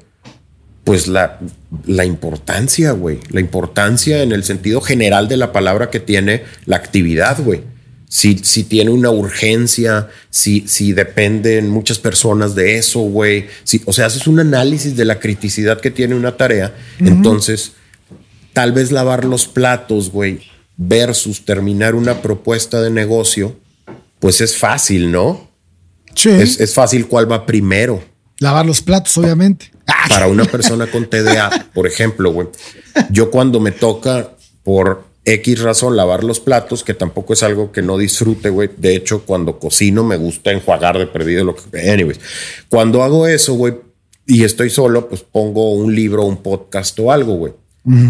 pues la, la importancia, güey. La importancia en el sentido general de la palabra que tiene la actividad, güey si, si tiene una urgencia, si, si dependen muchas personas de eso, güey. Si, o sea, haces un análisis de la criticidad que tiene una tarea. Entonces, tal vez lavar los platos, güey, versus terminar una propuesta de negocio, pues es fácil, ¿no? Sí. Es, es fácil cuál va primero. Lavar los platos, obviamente. Para una persona con TDA, por ejemplo, güey, yo cuando me toca por X razón lavar los platos, que tampoco es algo que no disfrute, güey. De hecho, cuando cocino me gusta enjuagar de perdido lo que... Anyways, cuando hago eso, güey, y estoy solo, pues pongo un libro, un podcast o algo, güey.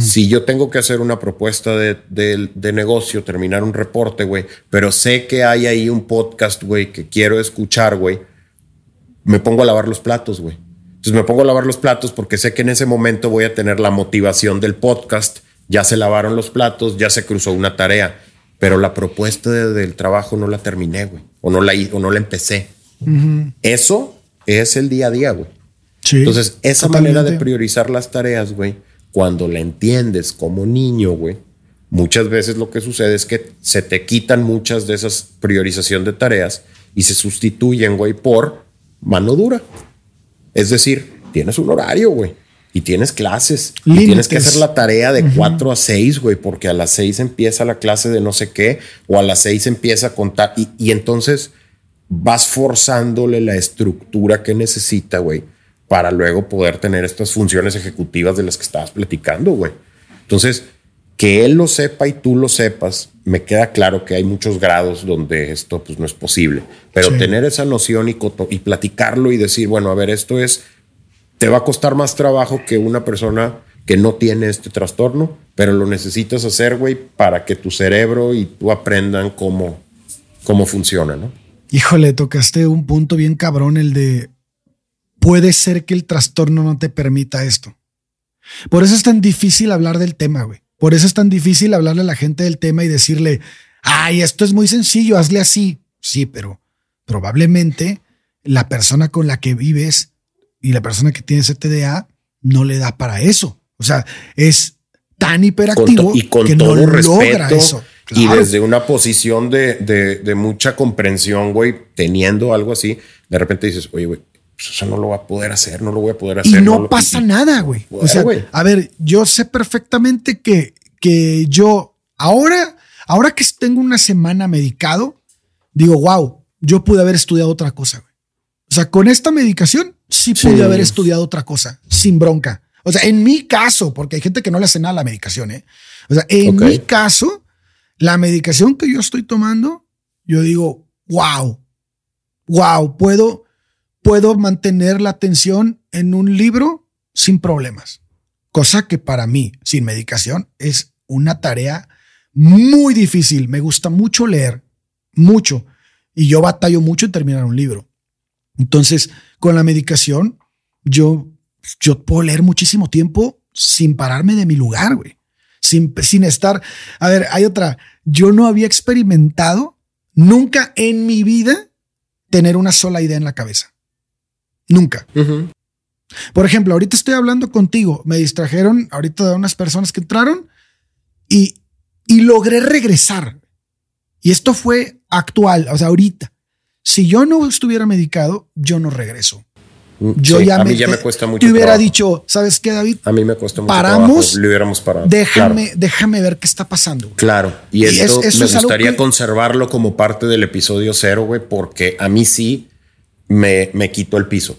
Si yo tengo que hacer una propuesta de, de, negocio, terminar un reporte, güey, pero sé que hay ahí un podcast, güey, que quiero escuchar, güey, me pongo a lavar los platos, güey. Entonces me pongo a lavar los platos porque sé que en ese momento voy a tener la motivación del podcast. Ya se lavaron los platos, ya se cruzó una tarea, pero la propuesta del trabajo no la terminé, güey, o no la, o no la empecé. Eso es el día a día, güey. Entonces, esa manera de priorizar las tareas, güey, cuando la entiendes como niño, güey, muchas veces lo que sucede es que se te quitan muchas de esas priorización de tareas y se sustituyen, güey, por mano dura. Es decir, tienes un horario, güey, y tienes clases y tienes que hacer la tarea de 4 a 6, güey, porque a las 6 empieza la clase de no sé qué o a las 6 empieza a contar y, y entonces vas forzándole la estructura que necesita, güey, para luego poder tener estas funciones ejecutivas de las que estabas platicando, güey. Entonces, que él lo sepa y tú lo sepas, me queda claro que hay muchos grados donde esto pues, no es posible, pero tener esa noción y, y platicarlo y decir, bueno, a ver, esto es, te va a costar más trabajo que una persona que no tiene este trastorno, pero lo necesitas hacer, güey, para que tu cerebro y tú aprendan cómo, cómo funciona, ¿no? Híjole, tocaste un punto bien cabrón, el de puede ser que el trastorno no te permita esto. Por eso es tan difícil hablar del tema, güey. Por eso es tan difícil hablarle a la gente del tema y decirle, ay, esto es muy sencillo, hazle así. Sí, pero probablemente la persona con la que vives y la persona que tiene ese TDA no le da para eso. O sea, es tan hiperactivo y con que todo no respeto, logra eso. Y desde una posición de, de, mucha comprensión, güey, teniendo algo así, de repente dices, oye, güey, pues eso no lo va a poder hacer, no lo voy a poder hacer. Y no, pasa nada, güey. O sea, a ver, yo sé perfectamente que, que yo ahora, ahora que tengo una semana medicado, digo, wow, yo pude haber estudiado otra cosa, güey. O sea, con esta medicación sí pude haber estudiado otra cosa, sin bronca. O sea, en mi caso, porque hay gente que no le hace nada a la medicación, ¿eh? O sea, en mi caso, la medicación que yo estoy tomando, yo digo, wow, wow, puedo, puedo mantener la atención en un libro sin problemas. Cosa que para mí, sin medicación, es una tarea muy difícil. Me gusta mucho leer, mucho. Y yo batallo mucho en terminar un libro. Entonces, con la medicación, yo, yo puedo leer muchísimo tiempo sin pararme de mi lugar, güey sin, estar. A ver, hay otra. Yo no había experimentado nunca en mi vida tener una sola idea en la cabeza. Nunca. Por ejemplo, ahorita estoy hablando contigo. Me distrajeron ahorita de unas personas que entraron y, y logré regresar. Y esto fue actual, o sea, ahorita. Si yo no estuviera medicado, yo no regreso. Mm, yo ya, a mí ya me cuesta mucho. Te hubiera dicho, ¿sabes qué, David? A mí me cuesta mucho. Paramos. Le hubiéramos parado. Déjame, déjame ver qué está pasando. Claro. Y, esto me gustaría conservarlo como parte del episodio cero, güey, porque a mí sí me, me quito el piso.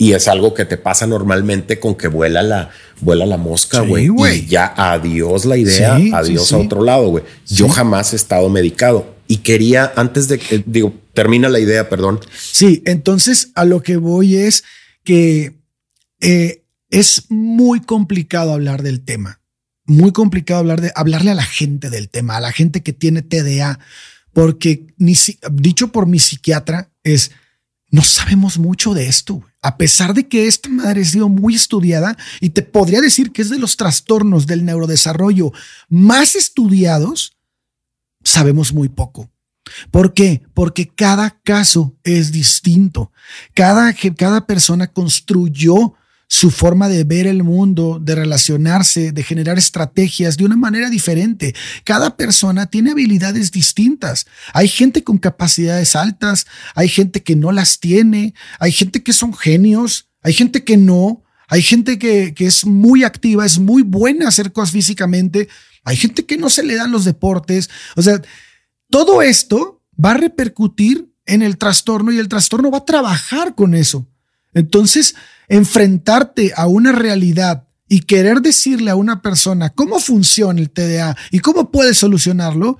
Y es algo que te pasa normalmente con que vuela la, vuela la mosca, güey. y ya adiós la idea, adiós a otro lado, güey. Yo jamás he estado medicado y quería, antes de que, digo, termina la idea, perdón. Sí, entonces a lo que voy es que eh, es muy complicado hablar del tema. Muy complicado hablar de hablarle a la gente del tema, a la gente que tiene TDA, porque ni dicho por mi psiquiatra es no sabemos mucho de esto, a pesar de que esta madre ha sido muy estudiada y te podría decir que es de los trastornos del neurodesarrollo más estudiados, sabemos muy poco. ¿Por qué? Porque cada caso es distinto. Cada, cada persona construyó su forma de ver el mundo, de relacionarse, de generar estrategias de una manera diferente. Cada persona tiene habilidades distintas. Hay gente con capacidades altas, hay gente que no las tiene, hay gente que son genios, hay gente que no, hay gente que, que es muy activa, es muy buena hacer cosas físicamente, hay gente que no se le dan los deportes. O sea, todo esto va a repercutir en el trastorno y el trastorno va a trabajar con eso. Entonces, enfrentarte a una realidad y querer decirle a una persona cómo funciona el TDA y cómo puede solucionarlo,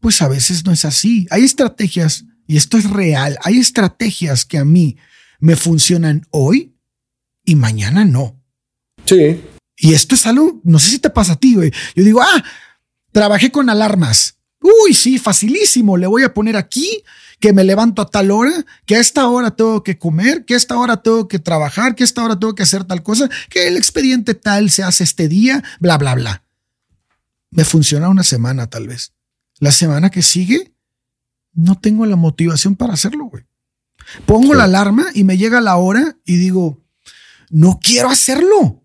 pues a veces no es así. Hay estrategias, y esto es real, hay estrategias que a mí me funcionan hoy y mañana no. Sí. Y esto es algo, no sé si te pasa a ti, güey. Yo digo, ah, trabajé con alarmas. Uy, sí, facilísimo. Le voy a poner aquí que me levanto a tal hora, que a esta hora tengo que comer, que a esta hora tengo que trabajar, que a esta hora tengo que hacer tal cosa, que el expediente tal se hace este día, bla, bla, bla. Me funciona una semana tal vez. La semana que sigue, no tengo la motivación para hacerlo, güey. Pongo la alarma y me llega la hora y digo, no quiero hacerlo.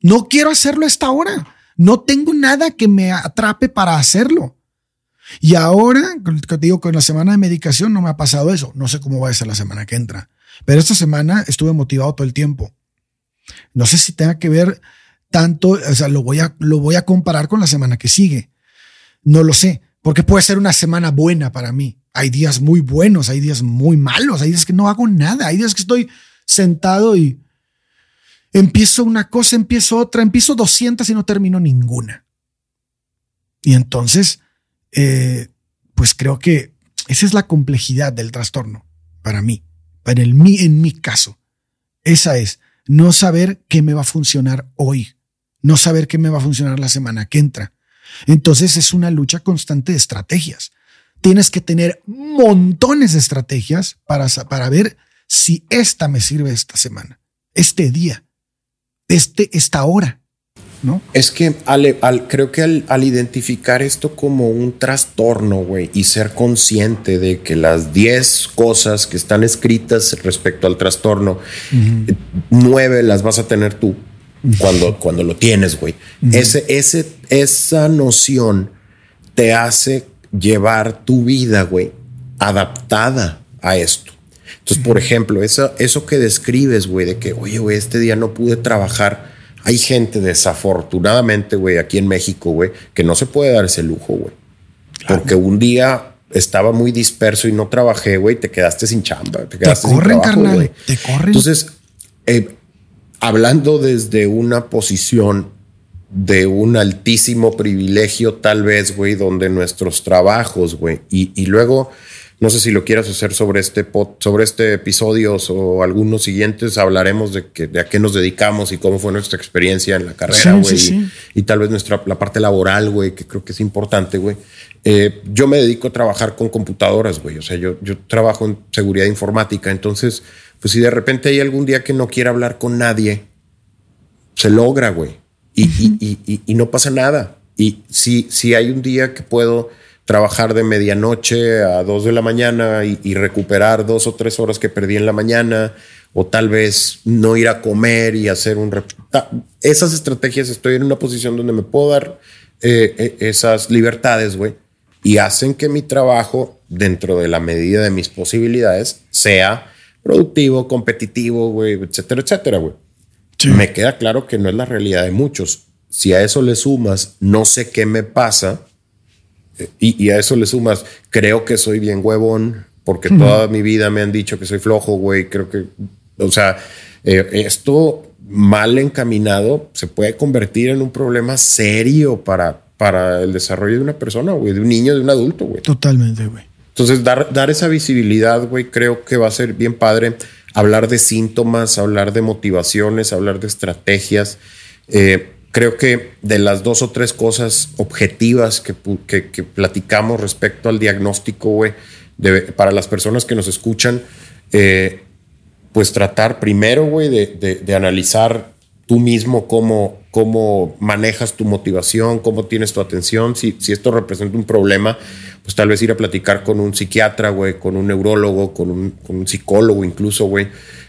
No quiero hacerlo a esta hora. No tengo nada que me atrape para hacerlo. Y ahora, te digo, con la semana de medicación no me ha pasado eso. No sé cómo va a ser la semana que entra. Pero esta semana estuve motivado todo el tiempo. No sé si tenga que ver tanto, o sea, lo voy a, lo voy a comparar con la semana que sigue. No lo sé, porque puede ser una semana buena para mí. Hay días muy buenos, hay días muy malos, hay días que no hago nada, hay días que estoy sentado y empiezo una cosa, empiezo otra, empiezo 200 y no termino ninguna. Y entonces eh, pues creo que esa es la complejidad del trastorno para mí, para el mí, en mi caso. Esa es no saber qué me va a funcionar hoy, no saber qué me va a funcionar la semana que entra. Entonces es una lucha constante de estrategias. Tienes que tener montones de estrategias para, para ver si esta me sirve esta semana, este día, este, esta hora. Es que al, creo que al, identificar esto como un trastorno, güey, y ser consciente de que las 10 cosas que están escritas respecto al trastorno, nueve las vas a tener tú cuando, cuando lo tienes, güey. ese, ese, esa noción te hace llevar tu vida, güey, adaptada a esto. Entonces, por ejemplo, eso, eso que describes, güey, de que, oye, güey, este día no pude trabajar hay gente desafortunadamente, güey, aquí en México, güey, que no se puede dar ese lujo, güey. Porque un día estaba muy disperso y no trabajé, güey, te quedaste sin chamba, te quedaste sin trabajo, carnal, te corren. Entonces, eh, hablando desde una posición de un altísimo privilegio, tal vez, güey, donde nuestros trabajos, güey, y, y luego no sé si lo quieras hacer sobre este, sobre este episodio o algunos siguientes. Hablaremos de, que, de a qué nos dedicamos y cómo fue nuestra experiencia en la carrera, güey. y, tal vez nuestra, la parte laboral, güey, que creo que es importante, güey. Eh, yo me dedico a trabajar con computadoras, güey. O sea, yo, yo trabajo en seguridad informática. Entonces, pues si de repente hay algún día que no quiera hablar con nadie, se logra, güey. Y, y, y, y, no pasa nada. Y si, si hay un día que puedo trabajar de medianoche a dos de la mañana y, recuperar dos o tres horas que perdí en la mañana, o tal vez no ir a comer y hacer un... Esas estrategias estoy en una posición donde me puedo dar eh, eh, esas libertades, güey, y hacen que mi trabajo, dentro de la medida de mis posibilidades, sea productivo, competitivo, güey, etcétera, etcétera, güey. Me queda claro que no es la realidad de muchos. Si a eso le sumas, no sé qué me pasa, y, a eso le sumas, creo que soy bien huevón, porque toda mi vida me han dicho que soy flojo, güey. Creo que, o sea, eh, esto mal encaminado se puede convertir en un problema serio para, para el desarrollo de una persona, güey, de un niño, de un adulto, güey. Totalmente, güey. Entonces, dar, dar esa visibilidad, güey, creo que va a ser bien padre. Hablar de síntomas, hablar de motivaciones, hablar de estrategias. Eh, creo que de las dos o tres cosas objetivas que, platicamos respecto al diagnóstico, güey, para las personas que nos escuchan, eh, pues tratar primero, güey, de, analizar tú mismo cómo, cómo manejas tu motivación, cómo tienes tu atención, si, si esto representa un problema, pues tal vez ir a platicar con un psiquiatra, güey, con un neurólogo, con un, con un psicólogo incluso, güey,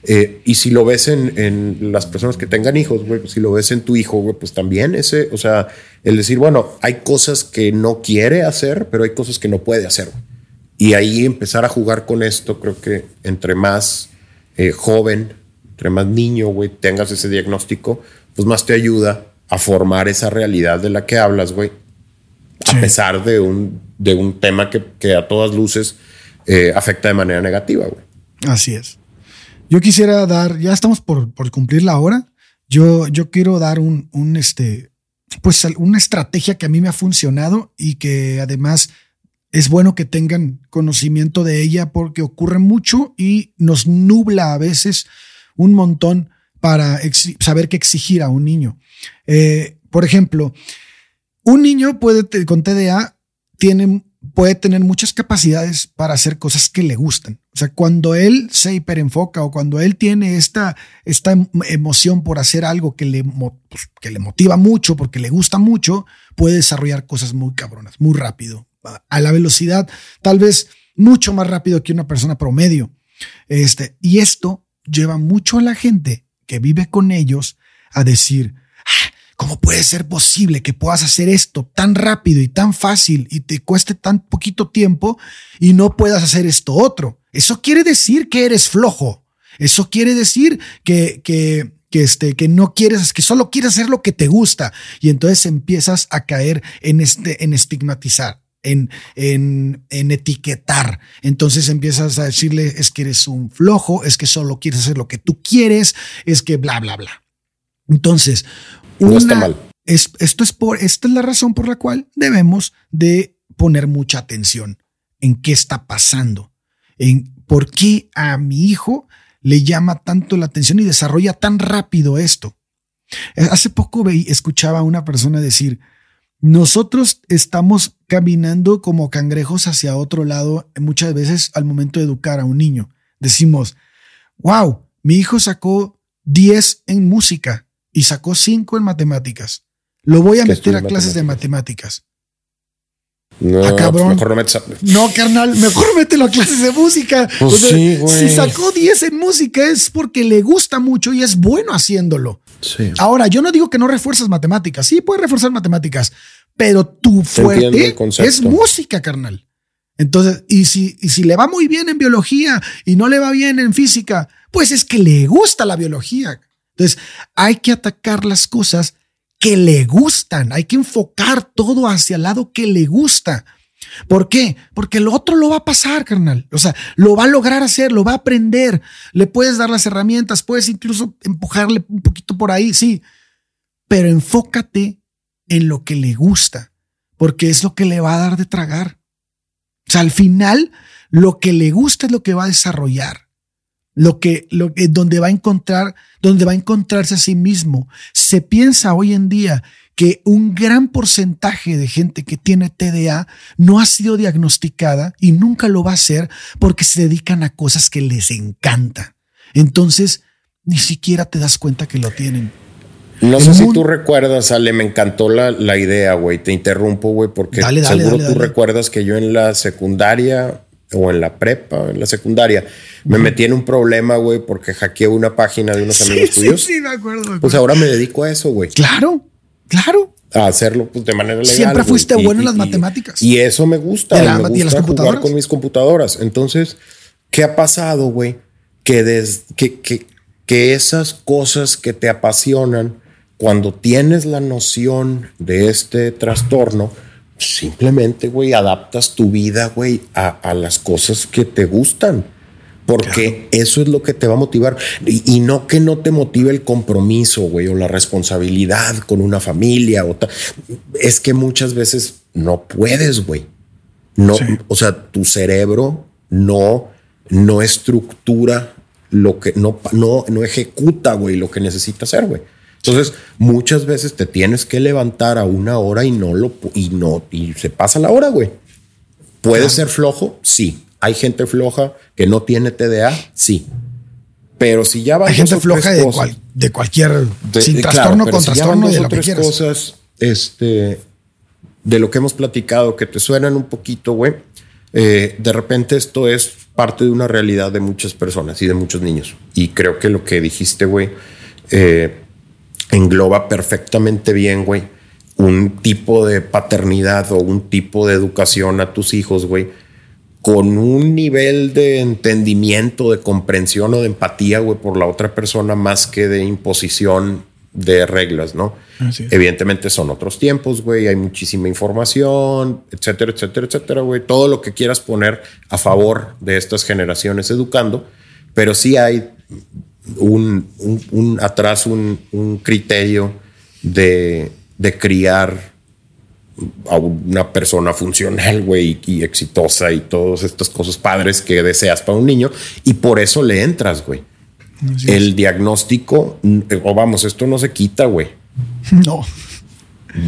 eh, y si lo ves en, las personas que tengan hijos, güey, pues si lo ves en tu hijo, güey, pues también ese, o sea, el decir, bueno, hay cosas que no quiere hacer, pero hay cosas que no puede hacer. Y ahí empezar a jugar con esto, creo que entre más eh, joven, entre más niño, güey, tengas ese diagnóstico, pues más te ayuda a formar esa realidad de la que hablas, güey. A pesar de un, de un tema que, a todas luces eh, afecta de manera negativa, güey. Así es. Yo quisiera dar, ya estamos por, cumplir la hora. Yo, yo quiero dar un, un, este, pues una estrategia que a mí me ha funcionado y que además es bueno que tengan conocimiento de ella porque ocurre mucho y nos nubla a veces un montón para saber qué exigir a un niño. Eh, por ejemplo, un niño puede con TDA tiene puede tener muchas capacidades para hacer cosas que le gustan. O sea, cuando él se hiperenfoca o cuando él tiene esta, esta em, emoción por hacer algo que le, pues, que le motiva mucho, porque le gusta mucho, puede desarrollar cosas muy cabronas, muy rápido, a la velocidad tal vez mucho más rápido que una persona promedio. Este, y esto lleva mucho a la gente que vive con ellos a decir, ¿Cómo puede ser posible que puedas hacer esto tan rápido y tan fácil y te cueste tan poquito tiempo y no puedas hacer esto otro? Eso quiere decir que eres flojo. Eso quiere decir que, que, este, que no quieres, que solo quieres hacer lo que te gusta. Y entonces empiezas a caer en, este, en estigmatizar. En, en, en, etiquetar. Entonces empiezas a decirle, es que eres un flojo, es que solo quieres hacer lo que tú quieres, es que bla, bla, bla. Entonces, no está mal. Es, esto es por, esta es la razón por la cual debemos de poner mucha atención en qué está pasando, en por qué a mi hijo le llama tanto la atención y desarrolla tan rápido esto. Hace poco veí, escuchaba a una persona decir, nosotros estamos caminando como cangrejos hacia otro lado muchas veces al momento de educar a un niño. Decimos, wow, mi hijo sacó 10 en música y sacó cinco en matemáticas. Lo voy a meter a clases de matemáticas. No, ah, cabrón. Mejor no, metes no, carnal, mejor mételo a clases de música. Pues sí, si sacó 10 en música es porque le gusta mucho y es bueno haciéndolo. Sí. Ahora, yo no digo que no refuerzas matemáticas. Sí, puedes reforzar matemáticas, pero tu fuerte es música, carnal. Entonces, y si, y si le va muy bien en biología y no le va bien en física, pues es que le gusta la biología. Entonces, hay que atacar las cosas que le gustan, hay que enfocar todo hacia el lado que le gusta. ¿Por qué? Porque el otro lo va a pasar, carnal. O sea, lo va a lograr hacer, lo va a aprender. Le puedes dar las herramientas, puedes incluso empujarle un poquito por ahí, sí. Pero enfócate en lo que le gusta, porque es lo que le va a dar de tragar. O sea, al final, lo que le gusta es lo que va a desarrollar lo que, lo que, donde va a encontrar, donde va a encontrarse a sí mismo. Se piensa hoy en día que un gran porcentaje de gente que tiene TDA no ha sido diagnosticada y nunca lo va a ser porque se dedican a cosas que les encanta. Entonces, ni siquiera te das cuenta que lo tienen. No sé si tú recuerdas, Ale, me encantó la, la idea, güey. Te interrumpo, güey, porque seguro tú recuerdas que yo en la secundaria o en la prepa, en la secundaria, me metí en un problema, güey, porque hackeé una página de unos amigos tuyos. Sí, sí, me acuerdo, Pues ahora me dedico a eso, güey. Claro, claro. A hacerlo pues, de manera legal. Siempre fuiste bueno en las matemáticas. Y eso me gusta. me gusta jugar con mis computadoras. Entonces, ¿qué ha pasado, güey? Que, que, que, que esas cosas que te apasionan, cuando tienes la noción de este trastorno, simplemente, güey, adaptas tu vida, güey, a, las cosas que te gustan. Porque eso es lo que te va a motivar. Y, no que no te motive el compromiso, güey, o la responsabilidad con una familia. O es que muchas veces no puedes, güey. No, o sea, tu cerebro no, no estructura lo que no, no, no ejecuta, güey, lo que necesita hacer, güey. Entonces, muchas veces te tienes que levantar a una hora y no lo y no y se pasa la hora, güey. ¿Puede ser flojo? Sí. Hay gente floja que no tiene TDA, sí. Pero si ya va Hay gente floja de, de, cualquier sin trastorno con trastorno de lo que quieras. cosas este de lo que hemos platicado que te suenan un poquito, güey. Eh, de repente esto es parte de una realidad de muchas personas y de muchos niños. Y creo que lo que dijiste, güey, eh, engloba perfectamente bien, güey, un tipo de paternidad o un tipo de educación a tus hijos, güey, con un nivel de entendimiento, de comprensión o de empatía, güey, por la otra persona más que de imposición de reglas, ¿no? Evidentemente son otros tiempos, güey, hay muchísima información, etcétera, etcétera, etcétera, güey. Todo lo que quieras poner a favor de estas generaciones educando, pero sí hay un, un, atrás un, un criterio de, de, criar a una persona funcional, güey, y exitosa y todas estas cosas padres que deseas para un niño y por eso le entras, güey. El diagnóstico, o vamos, esto no se quita, güey. No.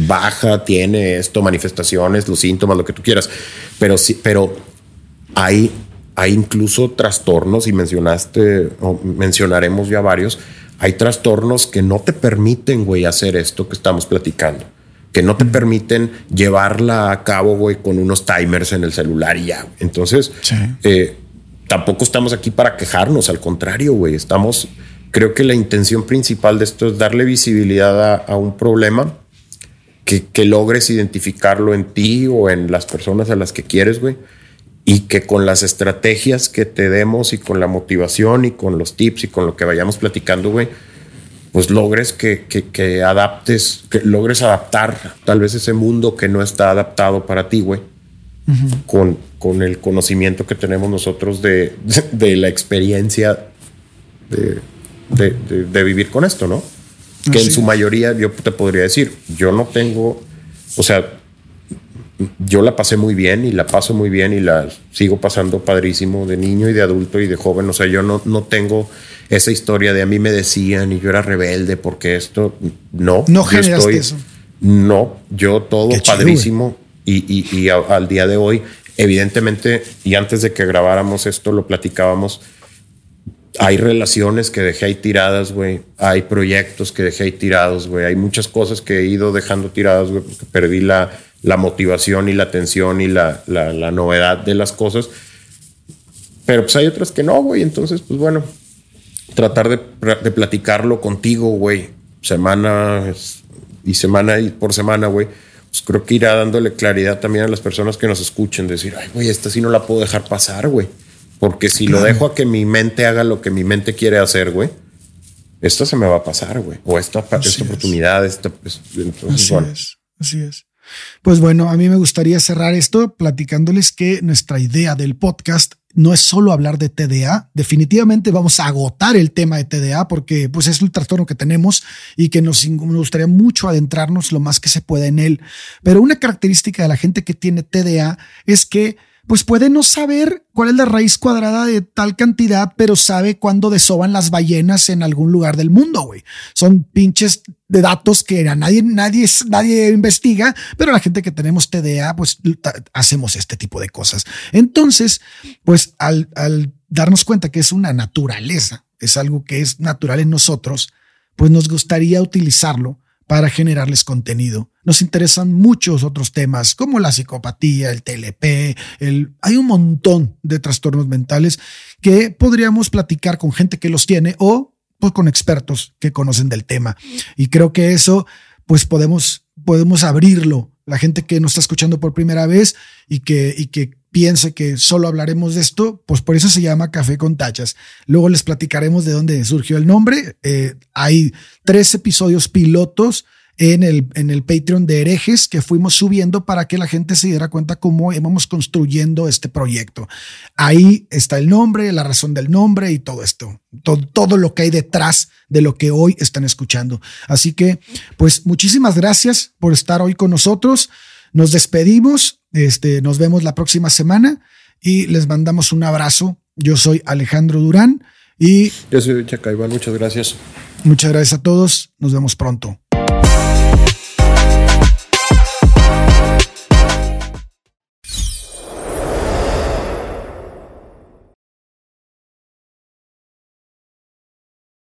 baja, tiene esto, manifestaciones, los síntomas, lo que tú quieras. Pero sí, pero hay, hay incluso trastornos, y mencionaste, o mencionaremos ya varios, hay trastornos que no te permiten, güey, hacer esto que estamos platicando. Que no te permiten llevarla a cabo, güey, con unos timers en el celular y ya. Entonces, eh, tampoco estamos aquí para quejarnos, al contrario, güey, estamos creo que la intención principal de esto es darle visibilidad a, un problema que, que, logres identificarlo en ti o en las personas a las que quieres, güey. Y que con las estrategias que te demos y con la motivación y con los tips y con lo que vayamos platicando, güey, pues logres que, que, adaptes, que logres adaptar tal vez ese mundo que no está adaptado para ti, güey. con, con, el conocimiento que tenemos nosotros de, de la experiencia de, de, vivir con esto, ¿no? Que en su mayoría yo te podría decir, yo no tengo, o sea, yo la pasé muy bien y la paso muy bien y la sigo pasando padrísimo de niño y de adulto y de joven. O sea, yo no, no tengo esa historia de a mí me decían y yo era rebelde porque esto no. No generaste eso. No, yo todo padrísimo y, y, al día de hoy, evidentemente, y antes de que grabáramos esto lo platicábamos hay relaciones que dejé ahí tiradas, güey. Hay proyectos que dejé ahí tirados, güey. Hay muchas cosas que he ido dejando tiradas, güey, porque perdí la, la motivación y la atención y la, la, novedad de las cosas. Pero pues hay otras que no, güey. Entonces, pues bueno, tratar de, de platicarlo contigo, güey. Semana y semana y por semana, güey. Pues creo que irá dándole claridad también a las personas que nos escuchen. Decir, ay, güey, esta sí no la puedo dejar pasar, güey. Porque si lo dejo a que mi mente haga lo que mi mente quiere hacer, güey, esto se me va a pasar, güey. O esta, esta oportunidad, esta, pues, así es, así es. Pues bueno, a mí me gustaría cerrar esto platicándoles que nuestra idea del podcast no es solo hablar de TDA. Definitivamente vamos a agotar el tema de TDA porque pues es el trastorno que tenemos y que nos, nos, gustaría mucho adentrarnos lo más que se pueda en él. Pero una característica de la gente que tiene TDA es que pues puede no saber cuál es la raíz cuadrada de tal cantidad, pero sabe cuándo desoban las ballenas en algún lugar del mundo, güey. Son pinches de datos que nadie, nadie, nadie investiga, pero la gente que tenemos TDA, pues hacemos este tipo de cosas. Entonces, pues al, al darnos cuenta que es una naturaleza, es algo que es natural en nosotros, pues nos gustaría utilizarlo para generarles contenido. Nos interesan muchos otros temas como la psicopatía, el TLP, el, hay un montón de trastornos mentales que podríamos platicar con gente que los tiene o pues, con expertos que conocen del tema. Y creo que eso pues podemos, podemos abrirlo. La gente que nos está escuchando por primera vez y que, y que piense que solo hablaremos de esto, pues por eso se llama Café con Tachas. Luego les platicaremos de dónde surgió el nombre. Eh, hay tres episodios pilotos en el, en el Patreon de herejes que fuimos subiendo para que la gente se diera cuenta cómo íbamos construyendo este proyecto. Ahí está el nombre, la razón del nombre y todo esto, todo, todo lo que hay detrás de lo que hoy están escuchando. Así que, pues muchísimas gracias por estar hoy con nosotros. Nos despedimos, este, nos vemos la próxima semana y les mandamos un abrazo. Yo soy Alejandro Durán y... Yo soy Chaca muchas gracias. Muchas gracias a todos, nos vemos pronto.